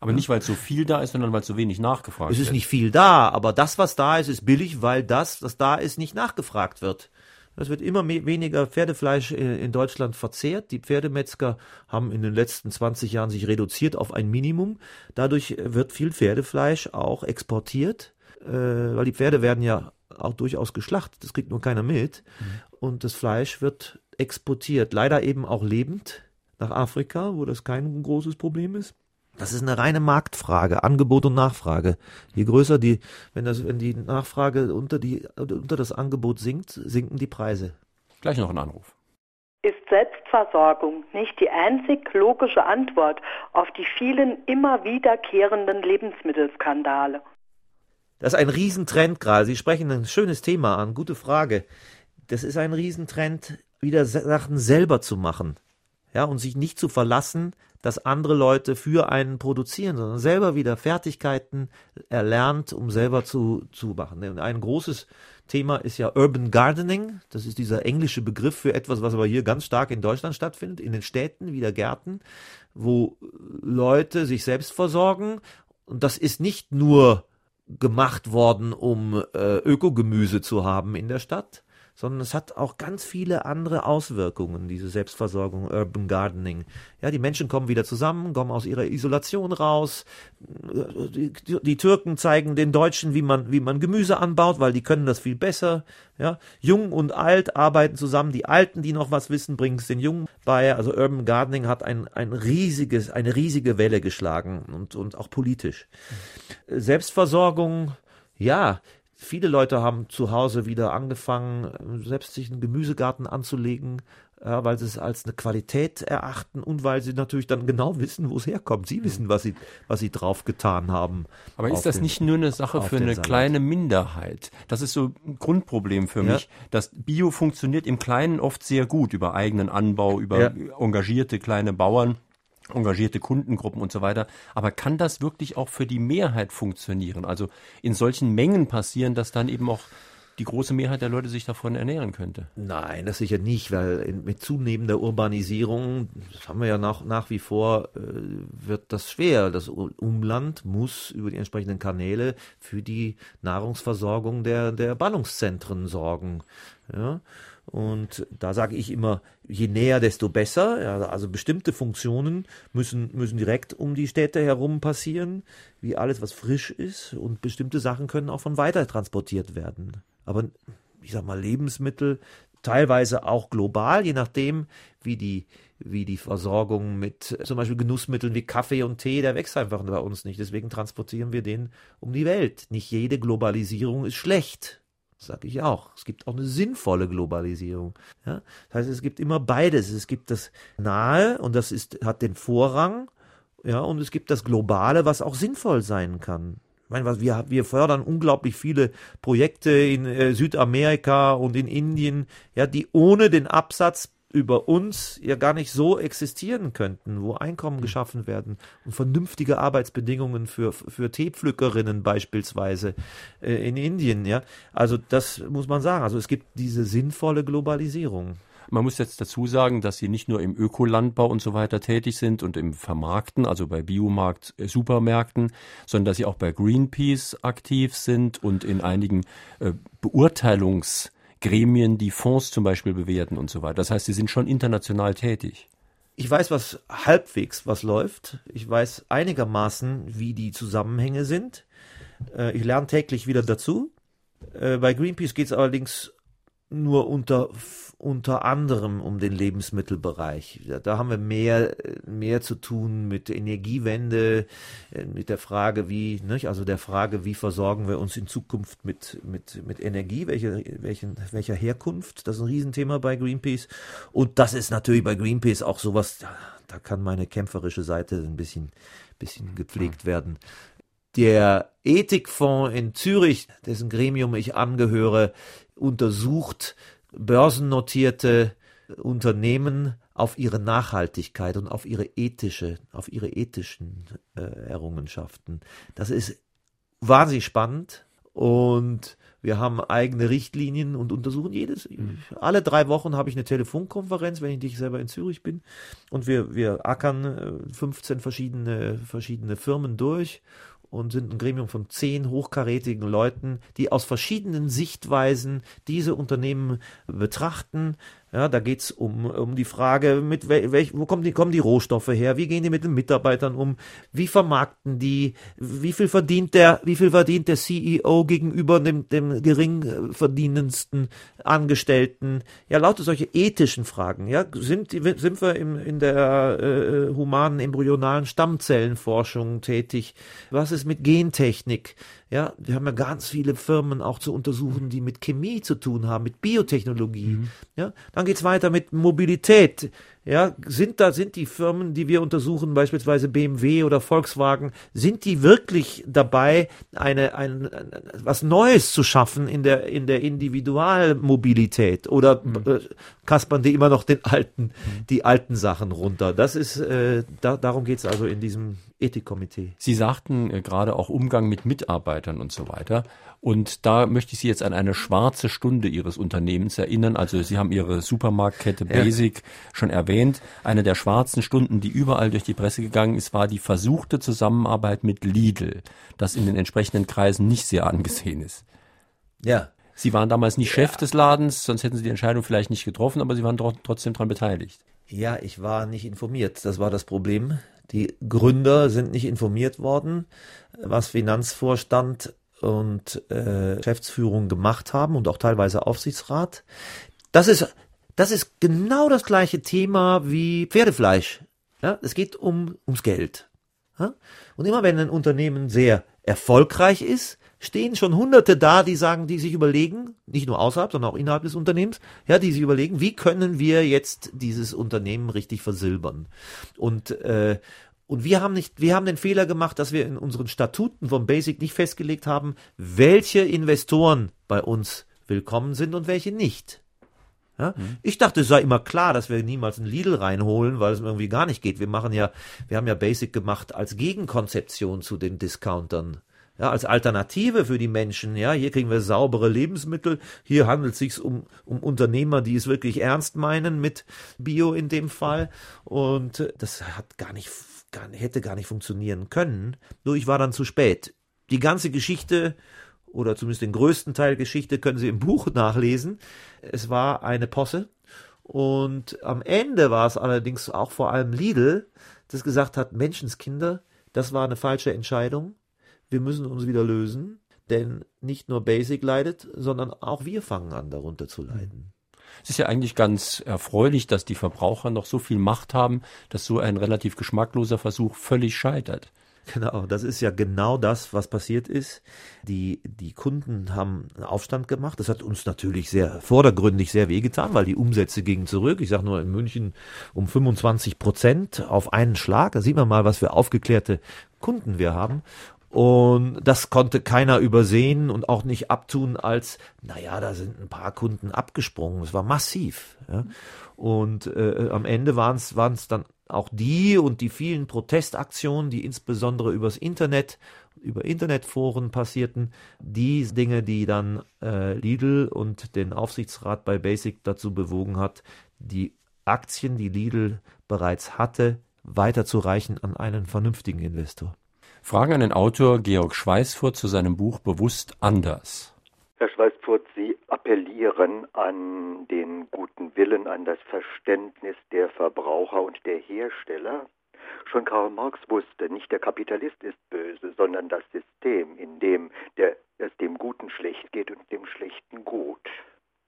Aber nicht, weil es so viel da ist, sondern weil es so wenig nachgefragt Es wird. ist nicht viel da, aber das, was da ist, ist billig, weil das, was da ist, nicht nachgefragt wird. Es wird immer mehr, weniger Pferdefleisch in, in Deutschland verzehrt. Die Pferdemetzger haben in den letzten 20 Jahren sich reduziert auf ein Minimum. Dadurch wird viel Pferdefleisch auch exportiert, äh, weil die Pferde werden ja auch durchaus geschlachtet. Das kriegt nur keiner mit. Und das Fleisch wird exportiert. Leider eben auch lebend nach Afrika, wo das kein großes Problem ist. Das ist eine reine Marktfrage, Angebot und Nachfrage. Je größer die, wenn das, wenn die Nachfrage unter die, unter das Angebot sinkt, sinken die Preise. Gleich noch ein Anruf. Ist Selbstversorgung nicht die einzig logische Antwort auf die vielen immer wiederkehrenden Lebensmittelskandale? Das ist ein Riesentrend gerade. Sie sprechen ein schönes Thema an, gute Frage. Das ist ein Riesentrend, wieder Sachen selber zu machen. Ja, und sich nicht zu verlassen, dass andere Leute für einen produzieren, sondern selber wieder Fertigkeiten erlernt, um selber zu, zu machen. Und ein großes Thema ist ja Urban Gardening. Das ist dieser englische Begriff für etwas, was aber hier ganz stark in Deutschland stattfindet, in den Städten, wieder Gärten, wo Leute sich selbst versorgen. Und das ist nicht nur gemacht worden, um äh, Ökogemüse zu haben in der Stadt, sondern es hat auch ganz viele andere Auswirkungen, diese Selbstversorgung, Urban Gardening. Ja, die Menschen kommen wieder zusammen, kommen aus ihrer Isolation raus. Die, die Türken zeigen den Deutschen, wie man, wie man Gemüse anbaut, weil die können das viel besser. Ja, Jung und Alt arbeiten zusammen. Die Alten, die noch was wissen, bringen es den Jungen bei. Also Urban Gardening hat ein, ein riesiges, eine riesige Welle geschlagen und, und auch politisch. Selbstversorgung, ja, Viele Leute haben zu Hause wieder angefangen, selbst sich einen Gemüsegarten anzulegen, ja, weil sie es als eine Qualität erachten und weil sie natürlich dann genau wissen, wo es herkommt. Sie wissen, was sie, was sie drauf getan haben. Aber ist das den, nicht nur eine Sache für eine Salat. kleine Minderheit? Das ist so ein Grundproblem für ja. mich. Das Bio funktioniert im Kleinen oft sehr gut über eigenen Anbau, über ja. engagierte kleine Bauern engagierte Kundengruppen und so weiter. Aber kann das wirklich auch für die Mehrheit funktionieren? Also in solchen Mengen passieren, dass dann eben auch die große Mehrheit der Leute sich davon ernähren könnte? Nein, das sicher nicht, weil mit zunehmender Urbanisierung, das haben wir ja nach, nach wie vor, äh, wird das schwer. Das Umland muss über die entsprechenden Kanäle für die Nahrungsversorgung der, der Ballungszentren sorgen. Ja? Und da sage ich immer, je näher, desto besser. Ja, also bestimmte Funktionen müssen, müssen direkt um die Städte herum passieren, wie alles, was frisch ist. Und bestimmte Sachen können auch von weiter transportiert werden. Aber ich sag mal, Lebensmittel, teilweise auch global, je nachdem, wie die, wie die Versorgung mit zum Beispiel Genussmitteln wie Kaffee und Tee, der wächst einfach bei uns nicht. Deswegen transportieren wir den um die Welt. Nicht jede Globalisierung ist schlecht. Sag ich auch. Es gibt auch eine sinnvolle Globalisierung. Ja? Das heißt, es gibt immer beides. Es gibt das Nahe und das ist, hat den Vorrang. Ja, und es gibt das Globale, was auch sinnvoll sein kann. Ich meine, was wir, wir fördern unglaublich viele Projekte in äh, Südamerika und in Indien, ja, die ohne den Absatz über uns ja gar nicht so existieren könnten, wo Einkommen geschaffen werden und vernünftige Arbeitsbedingungen für, für Teepflückerinnen beispielsweise äh, in Indien, ja. Also das muss man sagen. Also es gibt diese sinnvolle Globalisierung. Man muss jetzt dazu sagen, dass sie nicht nur im Ökolandbau und so weiter tätig sind und im Vermarkten, also bei Biomarkt, äh, Supermärkten, sondern dass sie auch bei Greenpeace aktiv sind und in einigen äh, Beurteilungs Gremien, die Fonds zum Beispiel bewerten und so weiter. Das heißt, sie sind schon international tätig. Ich weiß, was halbwegs was läuft. Ich weiß einigermaßen, wie die Zusammenhänge sind. Äh, ich lerne täglich wieder dazu. Äh, bei Greenpeace geht es allerdings nur unter, unter anderem um den Lebensmittelbereich. Da, da haben wir mehr, mehr zu tun mit Energiewende, äh, mit der Frage, wie, nicht? also der Frage, wie versorgen wir uns in Zukunft mit, mit, mit Energie, welche, welchen, welcher Herkunft. Das ist ein Riesenthema bei Greenpeace. Und das ist natürlich bei Greenpeace auch sowas, da, da kann meine kämpferische Seite ein bisschen, bisschen gepflegt werden. Der Ethikfonds in Zürich, dessen Gremium ich angehöre, untersucht börsennotierte Unternehmen auf ihre Nachhaltigkeit und auf ihre ethische, auf ihre ethischen äh, Errungenschaften. Das ist wahnsinnig spannend und wir haben eigene Richtlinien und untersuchen jedes. Mhm. Alle drei Wochen habe ich eine Telefonkonferenz, wenn ich nicht selber in Zürich bin. Und wir, wir ackern 15 äh, verschiedene, verschiedene Firmen durch und sind ein Gremium von zehn hochkarätigen Leuten, die aus verschiedenen Sichtweisen diese Unternehmen betrachten, ja, da geht's um, um die Frage, mit welch, wo kommen die, kommen die Rohstoffe her? Wie gehen die mit den Mitarbeitern um? Wie vermarkten die? Wie viel verdient der, wie viel verdient der CEO gegenüber dem, dem gering verdienendsten Angestellten? Ja, lauter solche ethischen Fragen. Ja, sind, sind wir im, in der äh, humanen embryonalen Stammzellenforschung tätig? Was ist mit Gentechnik? Ja, wir haben ja ganz viele Firmen auch zu untersuchen, die mit Chemie zu tun haben, mit Biotechnologie. Mhm. Ja, dann geht's weiter mit Mobilität. Ja, sind da, sind die Firmen, die wir untersuchen, beispielsweise BMW oder Volkswagen, sind die wirklich dabei, eine, ein, was Neues zu schaffen in der, in der Individualmobilität? Oder mhm. äh, kaspern die immer noch den alten, mhm. die alten Sachen runter? Das ist, äh, da, darum geht's also in diesem Ethikkomitee. Sie sagten äh, gerade auch Umgang mit Mitarbeitern und so weiter. Und da möchte ich Sie jetzt an eine schwarze Stunde Ihres Unternehmens erinnern. Also Sie haben Ihre Supermarktkette Basic ja. schon erwähnt. Eine der schwarzen Stunden, die überall durch die Presse gegangen ist, war die versuchte Zusammenarbeit mit Lidl, das in den entsprechenden Kreisen nicht sehr angesehen ist. Ja. Sie waren damals nicht ja. Chef des Ladens, sonst hätten Sie die Entscheidung vielleicht nicht getroffen, aber Sie waren trotzdem daran beteiligt. Ja, ich war nicht informiert. Das war das Problem. Die Gründer sind nicht informiert worden, was Finanzvorstand und äh, Geschäftsführung gemacht haben und auch teilweise Aufsichtsrat. Das ist, das ist genau das gleiche Thema wie Pferdefleisch. Ja, es geht um, ums Geld. Ja? Und immer wenn ein Unternehmen sehr erfolgreich ist, stehen schon Hunderte da, die sagen, die sich überlegen, nicht nur außerhalb, sondern auch innerhalb des Unternehmens, ja, die sich überlegen, wie können wir jetzt dieses Unternehmen richtig versilbern? Und äh, und wir haben nicht, wir haben den Fehler gemacht, dass wir in unseren Statuten vom Basic nicht festgelegt haben, welche Investoren bei uns willkommen sind und welche nicht. Ja? Mhm. Ich dachte, es sei immer klar, dass wir niemals einen Lidl reinholen, weil es irgendwie gar nicht geht. Wir machen ja, wir haben ja Basic gemacht als Gegenkonzeption zu den Discountern. Ja, als Alternative für die Menschen. Ja, hier kriegen wir saubere Lebensmittel. Hier handelt es sich um, um Unternehmer, die es wirklich ernst meinen mit Bio in dem Fall. Und das hat gar nicht gar, hätte gar nicht funktionieren können. Nur ich war dann zu spät. Die ganze Geschichte oder zumindest den größten Teil Geschichte können Sie im Buch nachlesen. Es war eine Posse. Und am Ende war es allerdings auch vor allem Lidl, das gesagt hat, Menschenskinder, das war eine falsche Entscheidung. Wir müssen uns wieder lösen, denn nicht nur Basic leidet, sondern auch wir fangen an, darunter zu leiden. Es ist ja eigentlich ganz erfreulich, dass die Verbraucher noch so viel Macht haben, dass so ein relativ geschmackloser Versuch völlig scheitert. Genau, das ist ja genau das, was passiert ist. Die, die Kunden haben einen Aufstand gemacht. Das hat uns natürlich sehr vordergründig sehr wehgetan, weil die Umsätze gingen zurück. Ich sage nur in München um 25 Prozent auf einen Schlag. Da sieht man mal, was für aufgeklärte Kunden wir haben. Und das konnte keiner übersehen und auch nicht abtun als, naja, da sind ein paar Kunden abgesprungen. Es war massiv. Ja. Und äh, am Ende waren es dann auch die und die vielen Protestaktionen, die insbesondere übers Internet, über Internetforen passierten, die Dinge, die dann äh, Lidl und den Aufsichtsrat bei Basic dazu bewogen hat, die Aktien, die Lidl bereits hatte, weiterzureichen an einen vernünftigen Investor. Fragen an den Autor Georg Schweißfurt zu seinem Buch Bewusst anders. Herr Schweißfurt, Sie appellieren an den guten Willen, an das Verständnis der Verbraucher und der Hersteller. Schon Karl Marx wusste, nicht der Kapitalist ist böse, sondern das System, in dem der, es dem Guten schlecht geht und dem Schlechten gut.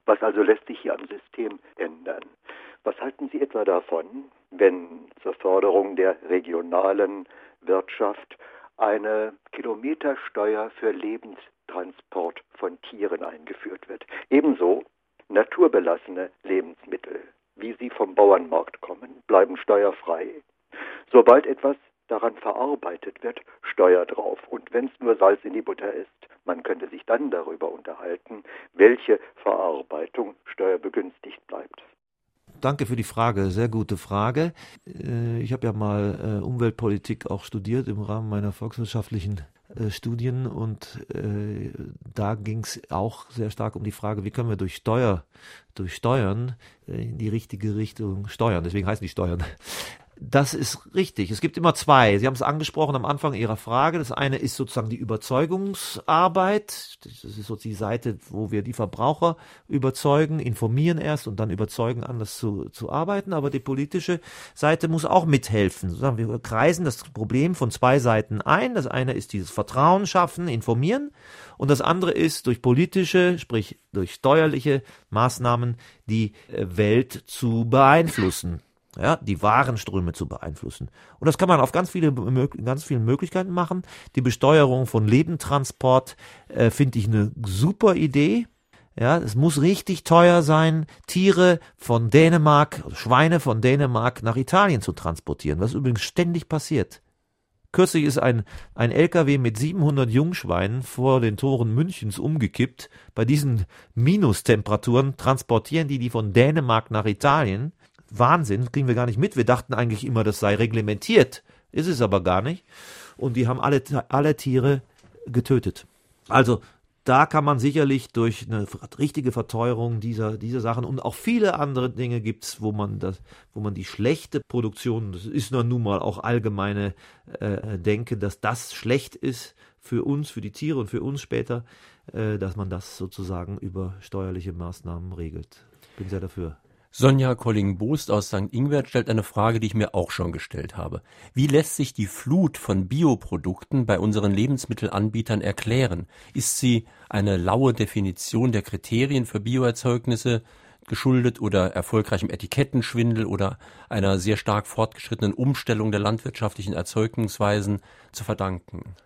Was also lässt System ändern. Was halten Sie etwa davon, wenn zur Förderung der regionalen Wirtschaft eine Kilometersteuer für Lebenstransport von Tieren eingeführt wird? Ebenso naturbelassene Lebensmittel, wie sie vom Bauernmarkt kommen, bleiben steuerfrei. Sobald etwas daran verarbeitet wird, Steuer drauf. Und wenn es nur Salz in die Butter ist, man könnte sich dann darüber unterhalten, welche Verarbeitung steuerbegünstigt bleibt. Danke für die Frage, sehr gute Frage. Äh, ich habe ja mal äh, Umweltpolitik auch studiert im Rahmen meiner volkswirtschaftlichen äh, Studien und da ging es auch sehr stark um die Frage, wie können wir durch Steuer, durch Steuern in die richtige Richtung steuern. Deswegen heißen die Steuern. Das ist richtig. Es gibt immer zwei. Sie haben es angesprochen am Anfang Ihrer Frage. Das eine ist sozusagen die Überzeugungsarbeit. Das ist so die Seite, wo wir die Verbraucher überzeugen, informieren erst und dann überzeugen, anders zu, zu arbeiten. Aber die politische Seite muss auch mithelfen. Wir kreisen das Problem von zwei Seiten ein. Das eine ist dieses Vertrauen schaffen, informieren. Und das andere ist durch politische, sprich durch steuerliche Maßnahmen die Welt zu beeinflussen ja, die Warenströme zu beeinflussen. Und das kann man auf ganz viele, ganz vielen Möglichkeiten machen. Die Besteuerung von Lebendtransport äh, finde ich eine super Idee. Ja, es muss richtig teuer sein, Tiere von Dänemark, Schweine von Dänemark nach Italien zu transportieren, was übrigens ständig passiert. Kürzlich ist ein, ein LKW mit 700 Jungschweinen vor den Toren Münchens umgekippt. Bei diesen Minustemperaturen transportieren die die von Dänemark nach Italien. Wahnsinn, kriegen wir gar nicht mit. Wir dachten eigentlich immer, das sei reglementiert. Ist es aber gar nicht. Und die haben alle, alle Tiere getötet. Also da kann man sicherlich durch eine richtige Verteuerung dieser, dieser Sachen und auch viele andere Dinge gibt's, wo man wo man die schlechte Produktion, das ist nun mal auch allgemeine äh, Denke, dass das schlecht ist für uns, für die Tiere und für uns später, äh, dass man das sozusagen über steuerliche Maßnahmen regelt. Bin sehr dafür. Sonja Colling-Boost aus St. Ingbert stellt eine Frage, die ich mir auch schon gestellt habe. Wie lässt sich die Flut von Bioprodukten bei unseren Lebensmittelanbietern erklären? Ist sie eine laue Definition der Kriterien für Bioerzeugnisse geschuldet oder erfolgreichem Etikettenschwindel oder einer sehr stark fortgeschrittenen Umstellung der landwirtschaftlichen Erzeugungsweisen zu verdanken?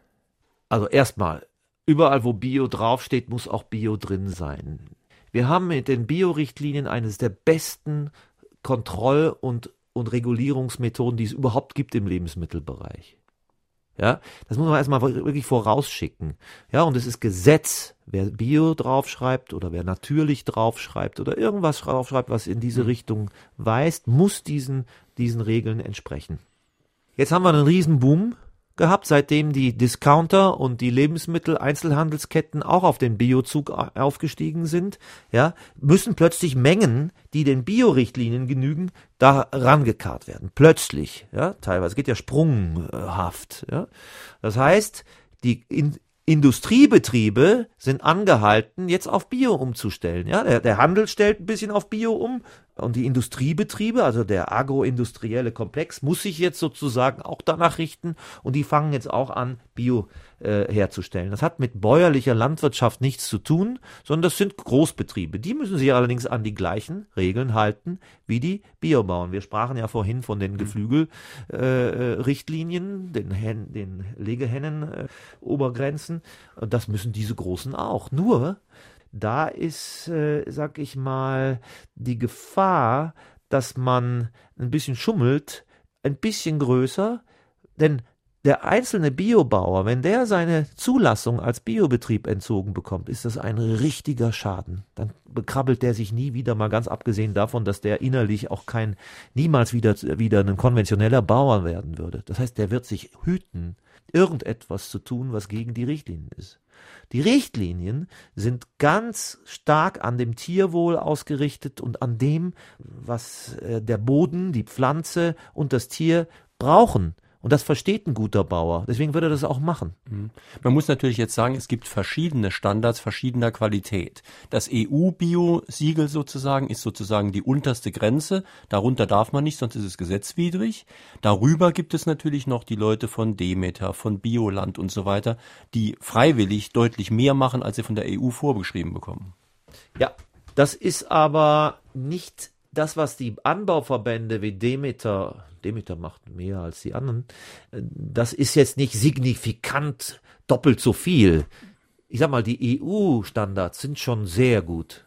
Also erstmal, überall wo Bio draufsteht, muss auch Bio drin sein. Wir haben mit den Biorichtlinien eines der besten Kontroll- und, und Regulierungsmethoden, die es überhaupt gibt im Lebensmittelbereich. Ja, das muss man erstmal wirklich vorausschicken. Ja, und es ist Gesetz, wer Bio draufschreibt oder wer natürlich draufschreibt oder irgendwas draufschreibt, was in diese mhm. Richtung weist, muss diesen, diesen Regeln entsprechen. Jetzt haben wir einen Riesenboom gehabt, seitdem die Discounter und die Lebensmittel-Einzelhandelsketten auch auf den Biozug aufgestiegen sind, ja, müssen plötzlich Mengen, die den Biorichtlinien genügen, da rangekarrt werden. Plötzlich, ja, teilweise geht ja sprunghaft, ja. Das heißt, die in Industriebetriebe sind angehalten, jetzt auf Bio umzustellen. Ja, der, der Handel stellt ein bisschen auf Bio um und die Industriebetriebe, also der agroindustrielle Komplex, muss sich jetzt sozusagen auch danach richten und die fangen jetzt auch an, Bio äh, herzustellen. Das hat mit bäuerlicher Landwirtschaft nichts zu tun, sondern das sind Großbetriebe. Die müssen sich allerdings an die gleichen Regeln halten wie die Biobauern. Wir sprachen ja vorhin von den mhm. Geflügelrichtlinien, äh, den, Hen den Legehennen-Obergrenzen. Äh, das müssen diese Großen auch. Nur da ist, äh, sag ich mal, die Gefahr, dass man ein bisschen schummelt, ein bisschen größer, denn der einzelne Biobauer, wenn der seine Zulassung als Biobetrieb entzogen bekommt, ist das ein richtiger Schaden. Dann bekrabbelt der sich nie wieder, mal ganz abgesehen davon, dass der innerlich auch kein, niemals wieder, wieder ein konventioneller Bauer werden würde. Das heißt, der wird sich hüten, irgendetwas zu tun, was gegen die Richtlinien ist. Die Richtlinien sind ganz stark an dem Tierwohl ausgerichtet und an dem, was äh, der Boden, die Pflanze und das Tier brauchen. Und das versteht ein guter Bauer. Deswegen würde er das auch machen. Mhm. Man muss natürlich jetzt sagen, es gibt verschiedene Standards verschiedener Qualität. Das EU-Bio-Siegel sozusagen ist sozusagen die unterste Grenze. Darunter darf man nicht, sonst ist es gesetzwidrig. Darüber gibt es natürlich noch die Leute von Demeter, von Bioland und so weiter, die freiwillig deutlich mehr machen, als sie von der EU vorgeschrieben bekommen. Ja, das ist aber nicht das, was die Anbauverbände wie Demeter, Demeter macht mehr als die anderen, das ist jetzt nicht signifikant doppelt so viel. Ich sag mal, die EU-Standards sind schon sehr gut.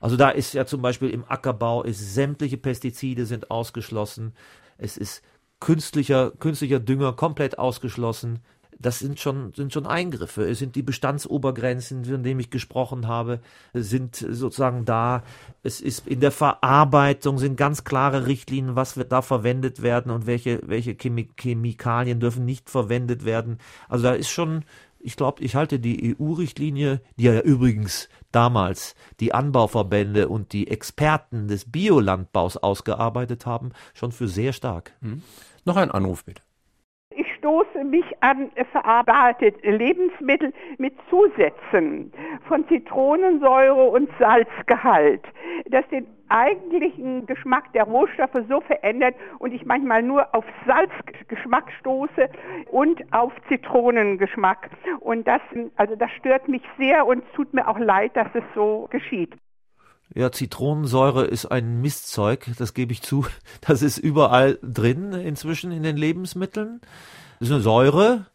Also da ist ja zum Beispiel im Ackerbau ist sämtliche Pestizide sind ausgeschlossen. Es ist künstlicher, künstlicher Dünger komplett ausgeschlossen das sind schon, sind schon Eingriffe. Es sind die Bestandsobergrenzen, von denen ich gesprochen habe, sind sozusagen da. Es ist in der Verarbeitung sind ganz klare Richtlinien, was wird da verwendet werden und welche, welche Chemikalien dürfen nicht verwendet werden. Also da ist schon, ich glaube, ich halte die EU-Richtlinie, die ja übrigens damals die Anbauverbände und die Experten des Biolandbaus ausgearbeitet haben, schon für sehr stark. Hm. Noch ein Anruf bitte stoße mich an verarbeitete Lebensmittel mit Zusätzen von Zitronensäure und Salzgehalt, das den eigentlichen Geschmack der Rohstoffe so verändert und ich manchmal nur auf Salzgeschmack stoße und auf Zitronengeschmack. Und das, also das stört mich sehr und tut mir auch leid, dass es so geschieht. Ja, Zitronensäure ist ein Mistzeug, das gebe ich zu. Das ist überall drin inzwischen in den Lebensmitteln. Das ist eine Säure,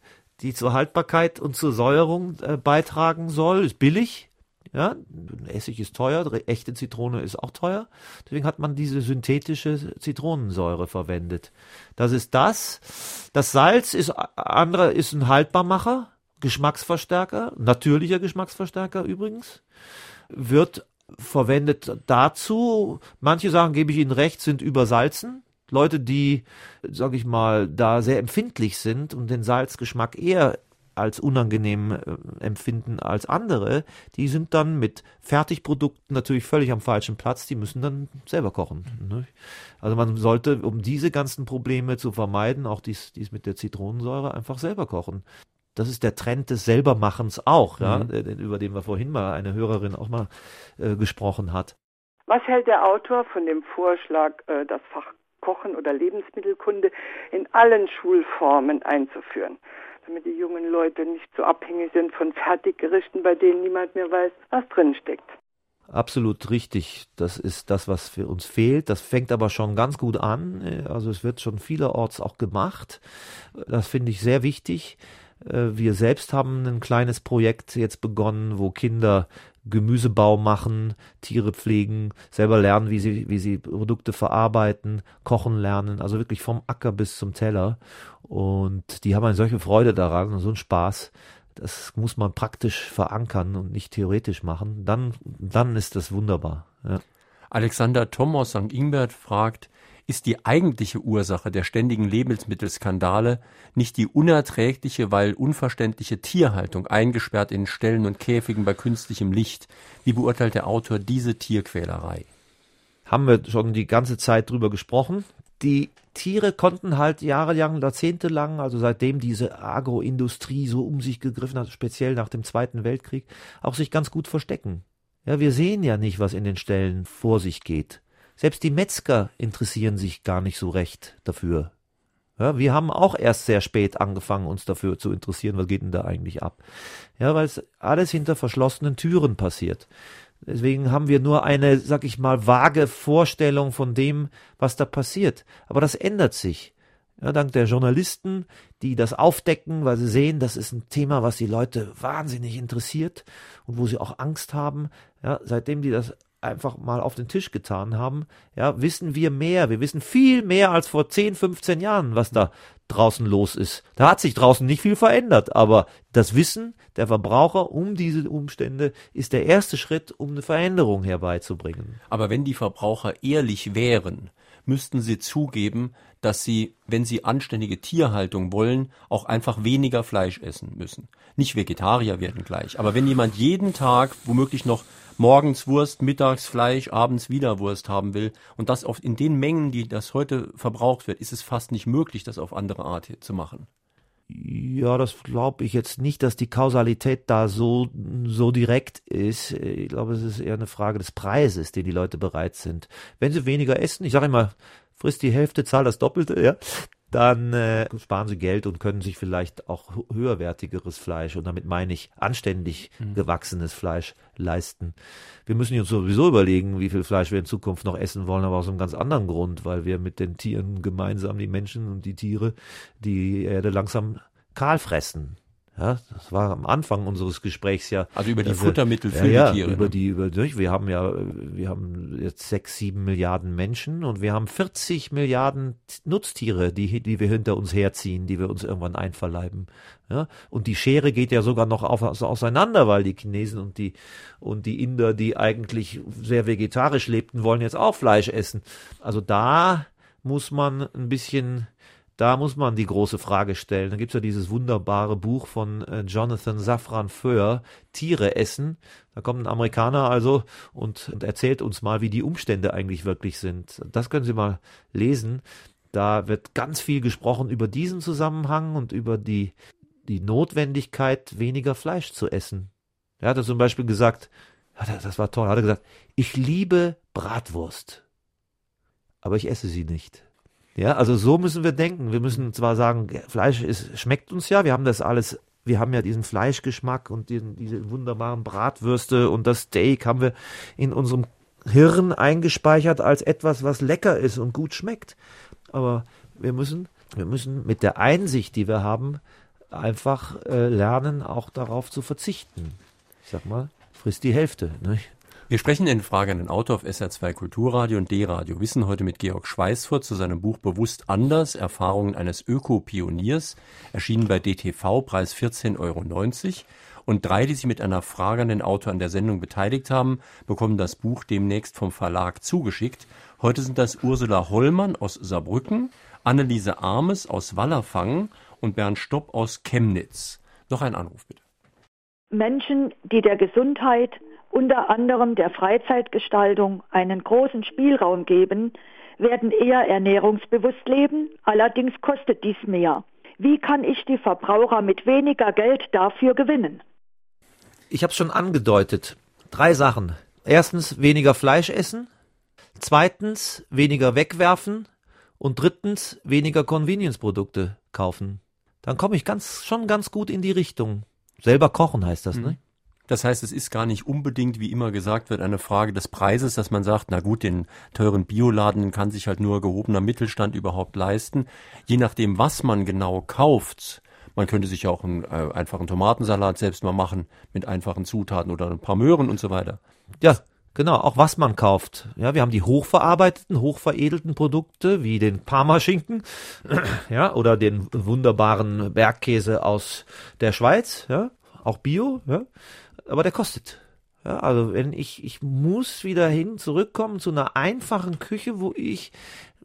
die zur Haltbarkeit und zur Säuerung äh, beitragen soll. Ist billig. Ja, Essig ist teuer, echte Zitrone ist auch teuer. Deswegen hat man diese synthetische Zitronensäure verwendet. Das ist das. Das Salz ist andere ist ein Haltbarmacher, Geschmacksverstärker, natürlicher Geschmacksverstärker übrigens. Wird verwendet dazu. Manche sagen, gebe ich Ihnen recht, sind übersalzen. Leute, die, sag ich mal, da sehr empfindlich sind und den Salzgeschmack eher als unangenehm äh, empfinden als andere, die sind dann mit Fertigprodukten natürlich völlig am falschen Platz, die müssen dann selber kochen. Ne? Also man sollte, um diese ganzen Probleme zu vermeiden, auch dies, dies mit der Zitronensäure, einfach selber kochen. Das ist der Trend des Selbermachens auch, mhm. ja, über den wir vorhin mal eine Hörerin auch mal äh, gesprochen hat. Was hält der Autor von dem Vorschlag, äh, das Fach Kochen oder Lebensmittelkunde in allen Schulformen einzuführen, damit die jungen Leute nicht so abhängig sind von Fertiggerichten, bei denen niemand mehr weiß, was drin steckt. Absolut richtig. Das ist das, was für uns fehlt. Das fängt aber schon ganz gut an. Also es wird schon vielerorts auch gemacht. Das finde ich sehr wichtig. Äh, wir selbst haben ein kleines Projekt jetzt begonnen, wo Kinder Gemüsebau machen, Tiere pflegen, selber lernen, wie sie, wie sie Produkte verarbeiten, kochen lernen, also wirklich vom Acker bis zum Teller. Und die haben eine solche Freude daran und so einen Spaß. Das muss man praktisch verankern und nicht theoretisch machen. Dann, dann ist das wunderbar. Ja. Alexander Thomas St. Ingbert fragt, ist die eigentliche Ursache der ständigen Lebensmittelskandale nicht die unerträgliche, weil unverständliche Tierhaltung, eingesperrt in Ställen und Käfigen bei künstlichem Licht. Wie beurteilt der Autor diese Tierquälerei? Haben wir schon die ganze Zeit drüber gesprochen. Die Tiere konnten halt jahrelang, jahrzehntelang, also seitdem diese Agroindustrie so um sich gegriffen hat, speziell nach dem Zweiten Weltkrieg, auch sich ganz gut verstecken. Ja, wir sehen ja nicht, was in den Ställen vor sich geht. Selbst die Metzger interessieren sich gar nicht so recht dafür. Ja, wir haben auch erst sehr spät angefangen, uns dafür zu interessieren, was geht denn da eigentlich ab. Ja, weil es alles hinter verschlossenen Türen passiert. Deswegen haben wir nur eine, sag ich mal, vage Vorstellung von dem, was da passiert. Aber das ändert sich. Ja, dank der Journalisten, die das aufdecken, weil sie sehen, das ist ein Thema, was die Leute wahnsinnig interessiert und wo sie auch Angst haben. Ja, seitdem die das einfach mal auf den Tisch getan haben, ja, wissen wir mehr. Wir wissen viel mehr als vor 10, 15 Jahren, was da draußen los ist. Da hat sich draußen nicht viel verändert, aber das Wissen der Verbraucher um diese Umstände ist der erste Schritt, um eine Veränderung herbeizubringen. Aber wenn die Verbraucher ehrlich wären, müssten sie zugeben, dass sie, wenn sie anständige Tierhaltung wollen, auch einfach weniger Fleisch essen müssen. Nicht Vegetarier werden gleich, aber wenn jemand jeden Tag womöglich noch morgens Wurst, mittags Fleisch, abends wieder Wurst haben will und das oft in den Mengen, die das heute verbraucht wird, ist es fast nicht möglich, das auf andere Art zu machen. Ja, das glaube ich jetzt nicht, dass die Kausalität da so, so direkt ist. Ich glaube, es ist eher eine Frage des Preises, den die Leute bereit sind. Wenn sie weniger essen, ich sage immer, frisst die Hälfte, zahl das Doppelte, ja, dann äh, sparen sie Geld und können sich vielleicht auch höherwertigeres Fleisch, und damit meine ich anständig mhm. gewachsenes Fleisch, leisten. Wir müssen uns sowieso überlegen, wie viel Fleisch wir in Zukunft noch essen wollen, aber aus einem ganz anderen Grund, weil wir mit den Tieren gemeinsam, die Menschen und die Tiere, die Erde langsam kahl fressen. Ja, das war am Anfang unseres Gesprächs ja. Also über die also, Futtermittel für ja, die Tiere. Über ne? die, über, wir haben ja, wir haben jetzt sechs, sieben Milliarden Menschen und wir haben 40 Milliarden Nutztiere, die, die wir hinter uns herziehen, die wir uns irgendwann einverleiben. Ja, und die Schere geht ja sogar noch auf, also auseinander, weil die Chinesen und die, und die Inder, die eigentlich sehr vegetarisch lebten, wollen jetzt auch Fleisch essen. Also da muss man ein bisschen da muss man die große Frage stellen. Da gibt's ja dieses wunderbare Buch von äh, Jonathan Safran Foer, Tiere essen. Da kommt ein Amerikaner also und, und erzählt uns mal, wie die Umstände eigentlich wirklich sind. Das können Sie mal lesen. Da wird ganz viel gesprochen über diesen Zusammenhang und über die, die Notwendigkeit, weniger Fleisch zu essen. Er hatte zum Beispiel gesagt, das war toll, er hatte gesagt, ich liebe Bratwurst, aber ich esse sie nicht. Ja, also so müssen wir denken. Wir müssen zwar sagen, Fleisch ist, schmeckt uns ja, wir haben das alles, wir haben ja diesen Fleischgeschmack und diesen, diese wunderbaren Bratwürste und das Steak haben wir in unserem Hirn eingespeichert als etwas, was lecker ist und gut schmeckt. Aber wir müssen, wir müssen mit der Einsicht, die wir haben, einfach äh, lernen, auch darauf zu verzichten. Ich sag mal, frisst die Hälfte. Nicht? Wir sprechen in Frage an den Autor auf SR2 Kulturradio und D-Radio. Wissen heute mit Georg Schweißfurt zu seinem Buch Bewusst anders, Erfahrungen eines Ökopioniers, erschienen bei DTV, Preis 14,90 Euro. Und drei, die sich mit einer Frage an den Autor an der Sendung beteiligt haben, bekommen das Buch demnächst vom Verlag zugeschickt. Heute sind das Ursula Hollmann aus Saarbrücken, Anneliese Armes aus Wallerfangen und Bernd Stopp aus Chemnitz. Noch ein Anruf bitte. Menschen, die der Gesundheit unter anderem der Freizeitgestaltung einen großen Spielraum geben, werden eher ernährungsbewusst leben, allerdings kostet dies mehr. Wie kann ich die Verbraucher mit weniger Geld dafür gewinnen? Ich habe es schon angedeutet. Drei Sachen. Erstens weniger Fleisch essen, zweitens weniger wegwerfen und drittens weniger Convenience-Produkte kaufen. Dann komme ich ganz schon ganz gut in die Richtung. Selber kochen heißt das, mhm. ne? Das heißt, es ist gar nicht unbedingt, wie immer gesagt wird, eine Frage des Preises, dass man sagt, na gut, den teuren Bioladen kann sich halt nur gehobener Mittelstand überhaupt leisten. Je nachdem, was man genau kauft, man könnte sich ja auch einen äh, einfachen Tomatensalat selbst mal machen mit einfachen Zutaten oder ein paar Möhren und so weiter. Ja, genau, auch was man kauft. Ja, wir haben die hochverarbeiteten, hochveredelten Produkte wie den Parmaschinken, ja, oder den wunderbaren Bergkäse aus der Schweiz, ja, auch Bio, ja aber der kostet. Ja, also wenn ich, ich muss wieder hin, zurückkommen zu einer einfachen Küche, wo ich,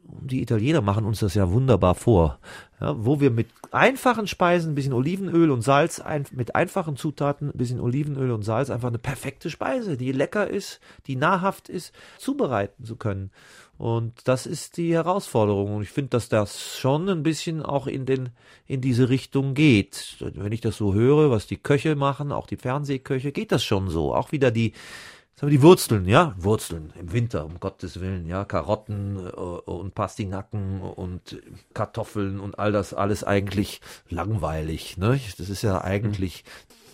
die Italiener machen uns das ja wunderbar vor, ja, wo wir mit einfachen Speisen, ein bisschen Olivenöl und Salz, ein, mit einfachen Zutaten, ein bisschen Olivenöl und Salz, einfach eine perfekte Speise, die lecker ist, die nahrhaft ist, zubereiten zu können. Und das ist die Herausforderung. Und ich finde, dass das schon ein bisschen auch in den, in diese Richtung geht. Wenn ich das so höre, was die Köche machen, auch die Fernsehköche, geht das schon so. Auch wieder die, sagen wir, die Wurzeln, ja, Wurzeln im Winter, um Gottes Willen, ja, Karotten äh, und Pastinaken und Kartoffeln und all das alles eigentlich langweilig, ne? Das ist ja eigentlich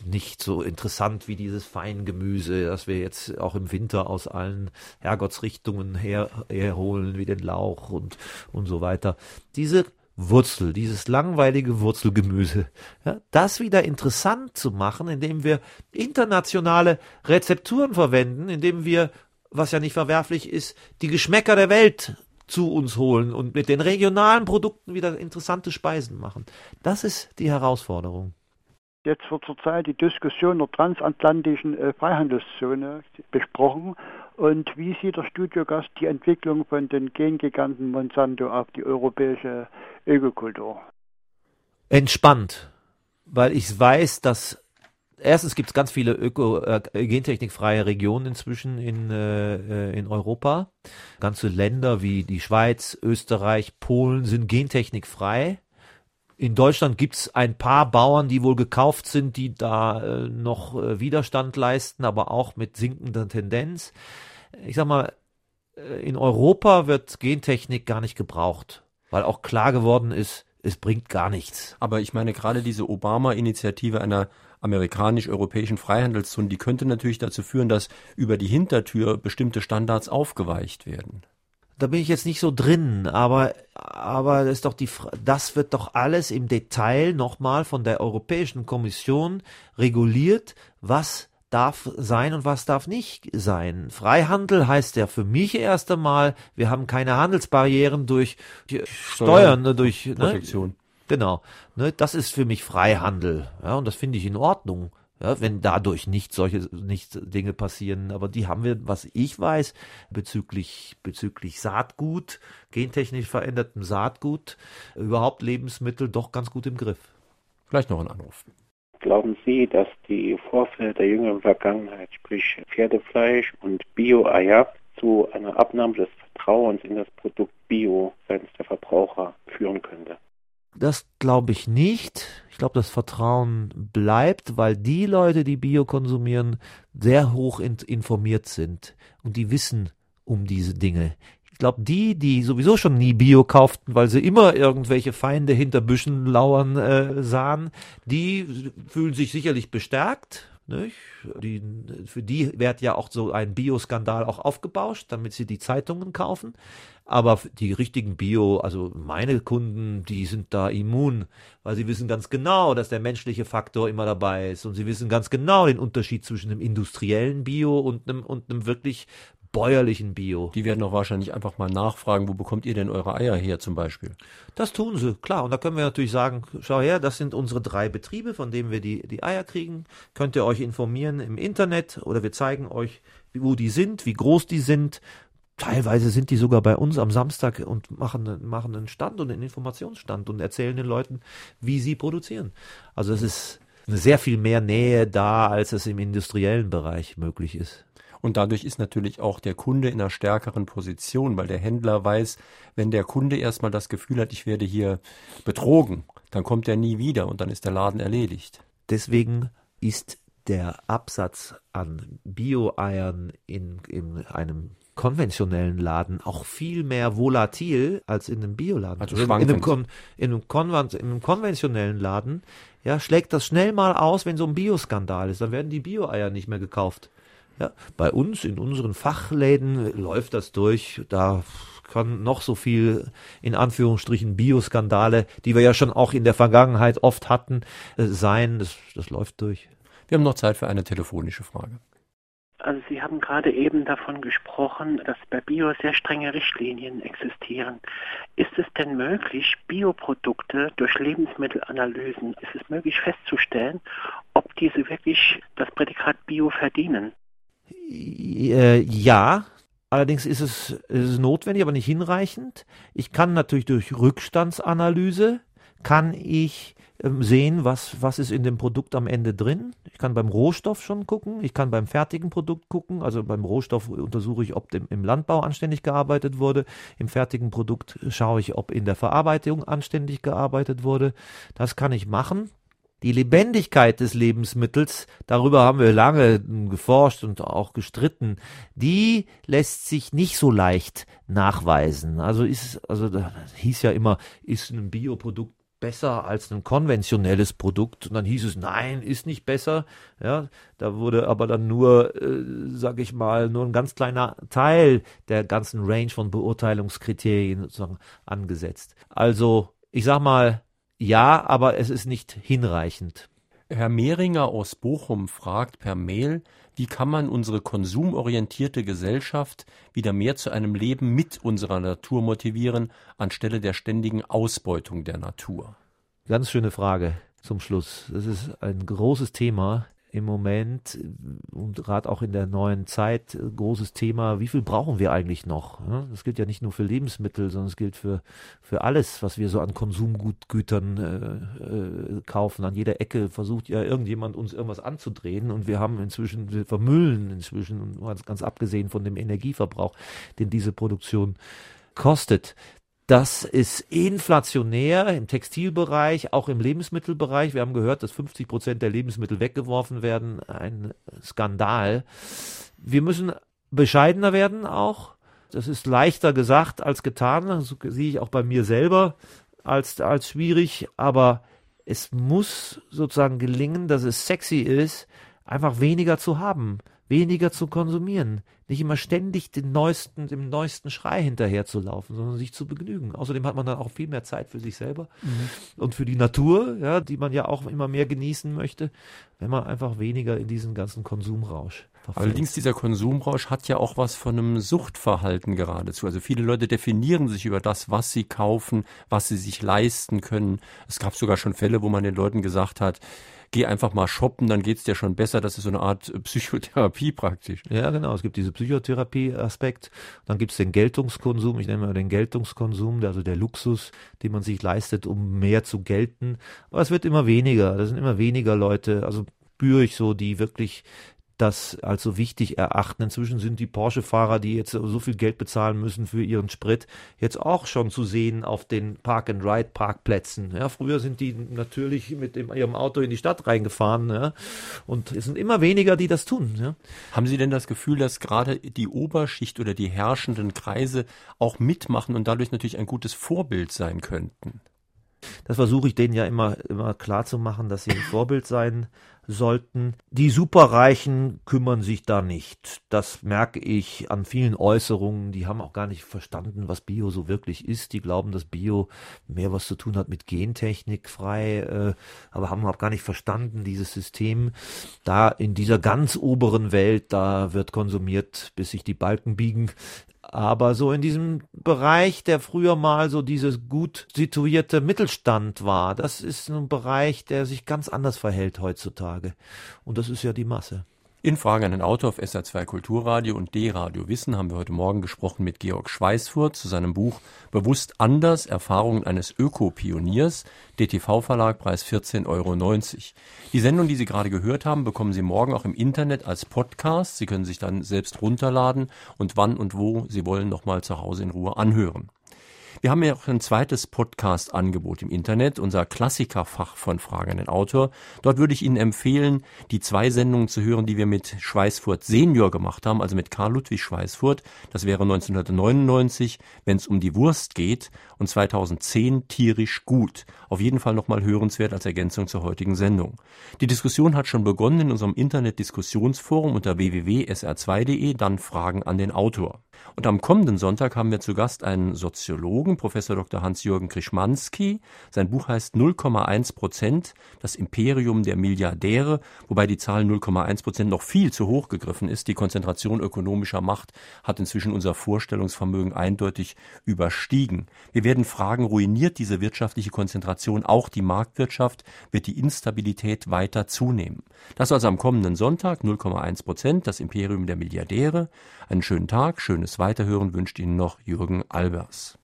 nicht so interessant wie dieses Feingemüse, das wir jetzt auch im Winter aus allen Herrgottsrichtungen her, herholen, wie den Lauch und, und so weiter. Diese Wurzel, dieses langweilige Wurzelgemüse, ja, das wieder interessant zu machen, indem wir internationale Rezepturen verwenden, indem wir, was ja nicht verwerflich ist, die Geschmäcker der Welt zu uns holen und mit den regionalen Produkten wieder interessante Speisen machen. Das ist die Herausforderung. Jetzt wird zurzeit die Diskussion der transatlantischen äh, Freihandelszone besprochen. Und wie sieht der Studiogast die Entwicklung von den Gengiganten Monsanto auf die europäische Ökokultur? Entspannt, weil ich weiß, dass erstens gibt es ganz viele Öko, äh, gentechnikfreie Regionen inzwischen in, äh, in Europa. Ganze Länder wie die Schweiz, Österreich, Polen sind gentechnikfrei. In Deutschland gibt's ein paar Bauern, die wohl gekauft sind, die da äh, noch äh, Widerstand leisten, aber auch mit sinkender Tendenz. Ich sag mal, äh, in Europa wird Gentechnik gar nicht gebraucht, weil auch klar geworden ist, es bringt gar nichts. Aber ich meine, gerade diese Obama-Initiative einer amerikanisch-europäischen Freihandelszone, die könnte natürlich dazu führen, dass über die Hintertür bestimmte Standards aufgeweicht werden. Da bin ich jetzt nicht so drin, aber, aber das ist doch die, das wird doch alles im Detail nochmal von der Europäischen Kommission reguliert, was darf sein und was darf nicht sein. Freihandel heißt ja für mich erst einmal, wir haben keine Handelsbarrieren durch Steuern, Steuern durch ne, Protektion. Ne, genau. Ne, das ist für mich Freihandel. Ja, und das finde ich in Ordnung. Ja, wenn dadurch nicht solche nicht Dinge passieren, aber die haben wir, was ich weiß, bezüglich bezüglich Saatgut, gentechnisch verändertem Saatgut, überhaupt Lebensmittel doch ganz gut im Griff. Vielleicht noch ein Anruf. Glauben Sie, dass die Vorfälle der jüngeren Vergangenheit, sprich Pferdefleisch und Bio-Eier, zu einer Abnahme des Vertrauens in das Produkt Bio seitens der Verbraucher führen könnte? Das glaube ich nicht. Ich glaube, das Vertrauen bleibt, weil die Leute, die Bio konsumieren, sehr hoch informiert sind und die wissen um diese Dinge. Ich glaube, die, die sowieso schon nie Bio kauften, weil sie immer irgendwelche Feinde hinter Büschen lauern äh, sahen, die fühlen sich sicherlich bestärkt. Nicht? Die, für die wird ja auch so ein Bio-Skandal auch aufgebauscht, damit sie die Zeitungen kaufen. Aber die richtigen Bio, also meine Kunden, die sind da immun, weil sie wissen ganz genau, dass der menschliche Faktor immer dabei ist und sie wissen ganz genau den Unterschied zwischen einem industriellen Bio und einem, und einem wirklich bäuerlichen Bio. Die werden auch wahrscheinlich einfach mal nachfragen, wo bekommt ihr denn eure Eier her zum Beispiel? Das tun sie, klar. Und da können wir natürlich sagen, schau her, das sind unsere drei Betriebe, von denen wir die, die Eier kriegen. Könnt ihr euch informieren im Internet oder wir zeigen euch, wo die sind, wie groß die sind, Teilweise sind die sogar bei uns am Samstag und machen, machen einen Stand und einen Informationsstand und erzählen den Leuten, wie sie produzieren. Also es ist sehr viel mehr Nähe da, als es im industriellen Bereich möglich ist. Und dadurch ist natürlich auch der Kunde in einer stärkeren Position, weil der Händler weiß, wenn der Kunde erstmal das Gefühl hat, ich werde hier betrogen, dann kommt er nie wieder und dann ist der Laden erledigt. Deswegen ist der Absatz an Bio-Eiern in, in einem konventionellen Laden auch viel mehr volatil als in einem Bioladen. Also in, einem, Kon in, einem Konven in einem konventionellen Laden ja, schlägt das schnell mal aus, wenn so ein Bioskandal ist. Dann werden die Bio-Eier nicht mehr gekauft. Ja, bei uns, in unseren Fachläden läuft das durch. Da kann noch so viel, in Anführungsstrichen, Bioskandale, die wir ja schon auch in der Vergangenheit oft hatten, äh, sein. Das, das läuft durch. Wir haben noch Zeit für eine telefonische Frage. Also Sie haben gerade eben davon gesprochen, dass bei Bio sehr strenge Richtlinien existieren. Ist es denn möglich, Bioprodukte durch Lebensmittelanalysen, ist es möglich festzustellen, ob diese wirklich das Prädikat Bio verdienen? Äh, ja, Allerdings ist es, ist es notwendig, aber nicht hinreichend. Ich kann natürlich durch Rückstandsanalyse, kann ich sehen, was, was ist in dem Produkt am Ende drin. Ich kann beim Rohstoff schon gucken, ich kann beim fertigen Produkt gucken. Also beim Rohstoff untersuche ich, ob dem, im Landbau anständig gearbeitet wurde. Im fertigen Produkt schaue ich, ob in der Verarbeitung anständig gearbeitet wurde. Das kann ich machen. Die Lebendigkeit des Lebensmittels, darüber haben wir lange geforscht und auch gestritten, die lässt sich nicht so leicht nachweisen. Also ist, also das hieß ja immer, ist ein Bioprodukt besser als ein konventionelles Produkt. Und dann hieß es, nein, ist nicht besser. Ja, da wurde aber dann nur, äh, sag ich mal, nur ein ganz kleiner Teil der ganzen Range von Beurteilungskriterien sozusagen angesetzt. Also, ich sag mal, ja, aber es ist nicht hinreichend. Herr Mehringer aus Bochum fragt per Mail, wie kann man unsere konsumorientierte Gesellschaft wieder mehr zu einem Leben mit unserer Natur motivieren, anstelle der ständigen Ausbeutung der Natur? Ganz schöne Frage zum Schluss. Das ist ein großes Thema im Moment und gerade auch in der neuen Zeit äh, großes Thema, wie viel brauchen wir eigentlich noch? Das gilt ja nicht nur für Lebensmittel, sondern es gilt für, für alles, was wir so an Konsumgütern äh, äh, kaufen. An jeder Ecke versucht ja irgendjemand uns irgendwas anzudrehen und wir haben inzwischen, wir vermüllen inzwischen, ganz, ganz abgesehen von dem Energieverbrauch, den diese Produktion kostet. Das ist inflationär im Textilbereich, auch im Lebensmittelbereich. Wir haben gehört, dass 50 Prozent der Lebensmittel weggeworfen werden. Ein Skandal. Wir müssen bescheidener werden auch. Das ist leichter gesagt als getan. Das sehe ich auch bei mir selber. als, als schwierig, aber es muss sozusagen gelingen, dass es sexy ist, einfach weniger zu haben, weniger zu konsumieren, nicht immer ständig den neuesten, dem neuesten Schrei hinterher zu laufen, sondern sich zu begnügen. Außerdem hat man dann auch viel mehr Zeit für sich selber mhm. und für die Natur, ja, die man ja auch immer mehr genießen möchte, wenn man einfach weniger in diesen ganzen Konsumrausch verfällt. Allerdings dieser Konsumrausch hat ja auch was von einem Suchtverhalten geradezu. Also viele Leute definieren sich über das, was sie kaufen, was sie sich leisten können. Es gab sogar schon Fälle, wo man den Leuten gesagt hat, geh einfach mal shoppen, dann geht's dir schon besser. Das ist so eine Art äh, Psychotherapie praktisch. Ja, genau. Es gibt diese Psychotherapie-Aspekt. Dann gibt's den Geltungskonsum. Ich nenne mal den Geltungskonsum, also der Luxus, den man sich leistet, um mehr zu gelten. Aber es wird immer weniger. Das sind immer weniger Leute. Also spüre ich so, die wirklich das als so wichtig erachten. Inzwischen sind die Porsche-Fahrer, die jetzt so viel Geld bezahlen müssen für ihren Sprit, jetzt auch schon zu sehen auf den Park-and-Ride-Parkplätzen. Ja, früher sind die natürlich mit dem, ihrem Auto in die Stadt reingefahren. Ja, und es sind immer weniger, die das tun. Ja. Haben Sie denn das Gefühl, dass gerade die Oberschicht oder die herrschenden Kreise auch mitmachen und dadurch natürlich ein gutes Vorbild sein könnten? Das versuche ich denen ja immer, immer klar zu machen, dass sie ein Vorbild sein sollten. Die Superreichen kümmern sich da nicht. Das merke ich an vielen Äußerungen. Die haben auch gar nicht verstanden, was Bio so wirklich ist. Die glauben, dass Bio mehr was zu tun hat mit Gentechnik frei, äh, aber haben auch gar nicht verstanden, dieses System. Da in dieser ganz oberen Welt, da wird konsumiert, bis sich die Balken biegen. Aber so in diesem Bereich, der früher mal so dieses gut situierte Mittelstand war, das ist ein Bereich, der sich ganz anders verhält heutzutage. Und das ist ja die Masse. In Frage an den Autor auf SR2 Kulturradio und D-Radio Wissen haben wir heute Morgen gesprochen mit Georg Schweißfurt zu seinem Buch Bewusst anders, Erfahrungen eines Ökopioniers, DTV-Verlag, Preis 14,90 Euro. Die Sendung, die Sie gerade gehört haben, bekommen Sie morgen auch im Internet als Podcast. Sie können sich dann selbst runterladen und wann und wo Sie wollen nochmal zu Hause in Ruhe anhören. Wir haben ja auch ein zweites Podcast-Angebot im Internet, unser Klassikerfach von Fragen an den Autor. Dort würde ich Ihnen empfehlen, die zwei Sendungen zu hören, die wir mit Schweißfurt Senior gemacht haben, also mit Karl Ludwig Schweißfurt. Das wäre 1999, wenn es um die Wurst geht, und 2010 tierisch gut. Auf jeden Fall nochmal hörenswert als Ergänzung zur heutigen Sendung. Die Diskussion hat schon begonnen in unserem Internet-Diskussionsforum unter www.sr2.de, dann Fragen an den Autor. Und am kommenden Sonntag haben wir zu Gast einen Soziologen, Professor Dr. Hans-Jürgen Krischmanski. Sein Buch heißt 0,1 Prozent, das Imperium der Milliardäre, wobei die Zahl 0,1 Prozent noch viel zu hoch gegriffen ist. Die Konzentration ökonomischer Macht hat inzwischen unser Vorstellungsvermögen eindeutig überstiegen. Wir werden fragen, ruiniert diese wirtschaftliche Konzentration auch die Marktwirtschaft? Wird die Instabilität weiter zunehmen? Das also am kommenden Sonntag 0,1 Prozent, das Imperium der Milliardäre. Einen schönen Tag, schönes Weiterhören wünscht Ihnen noch Jürgen Albers.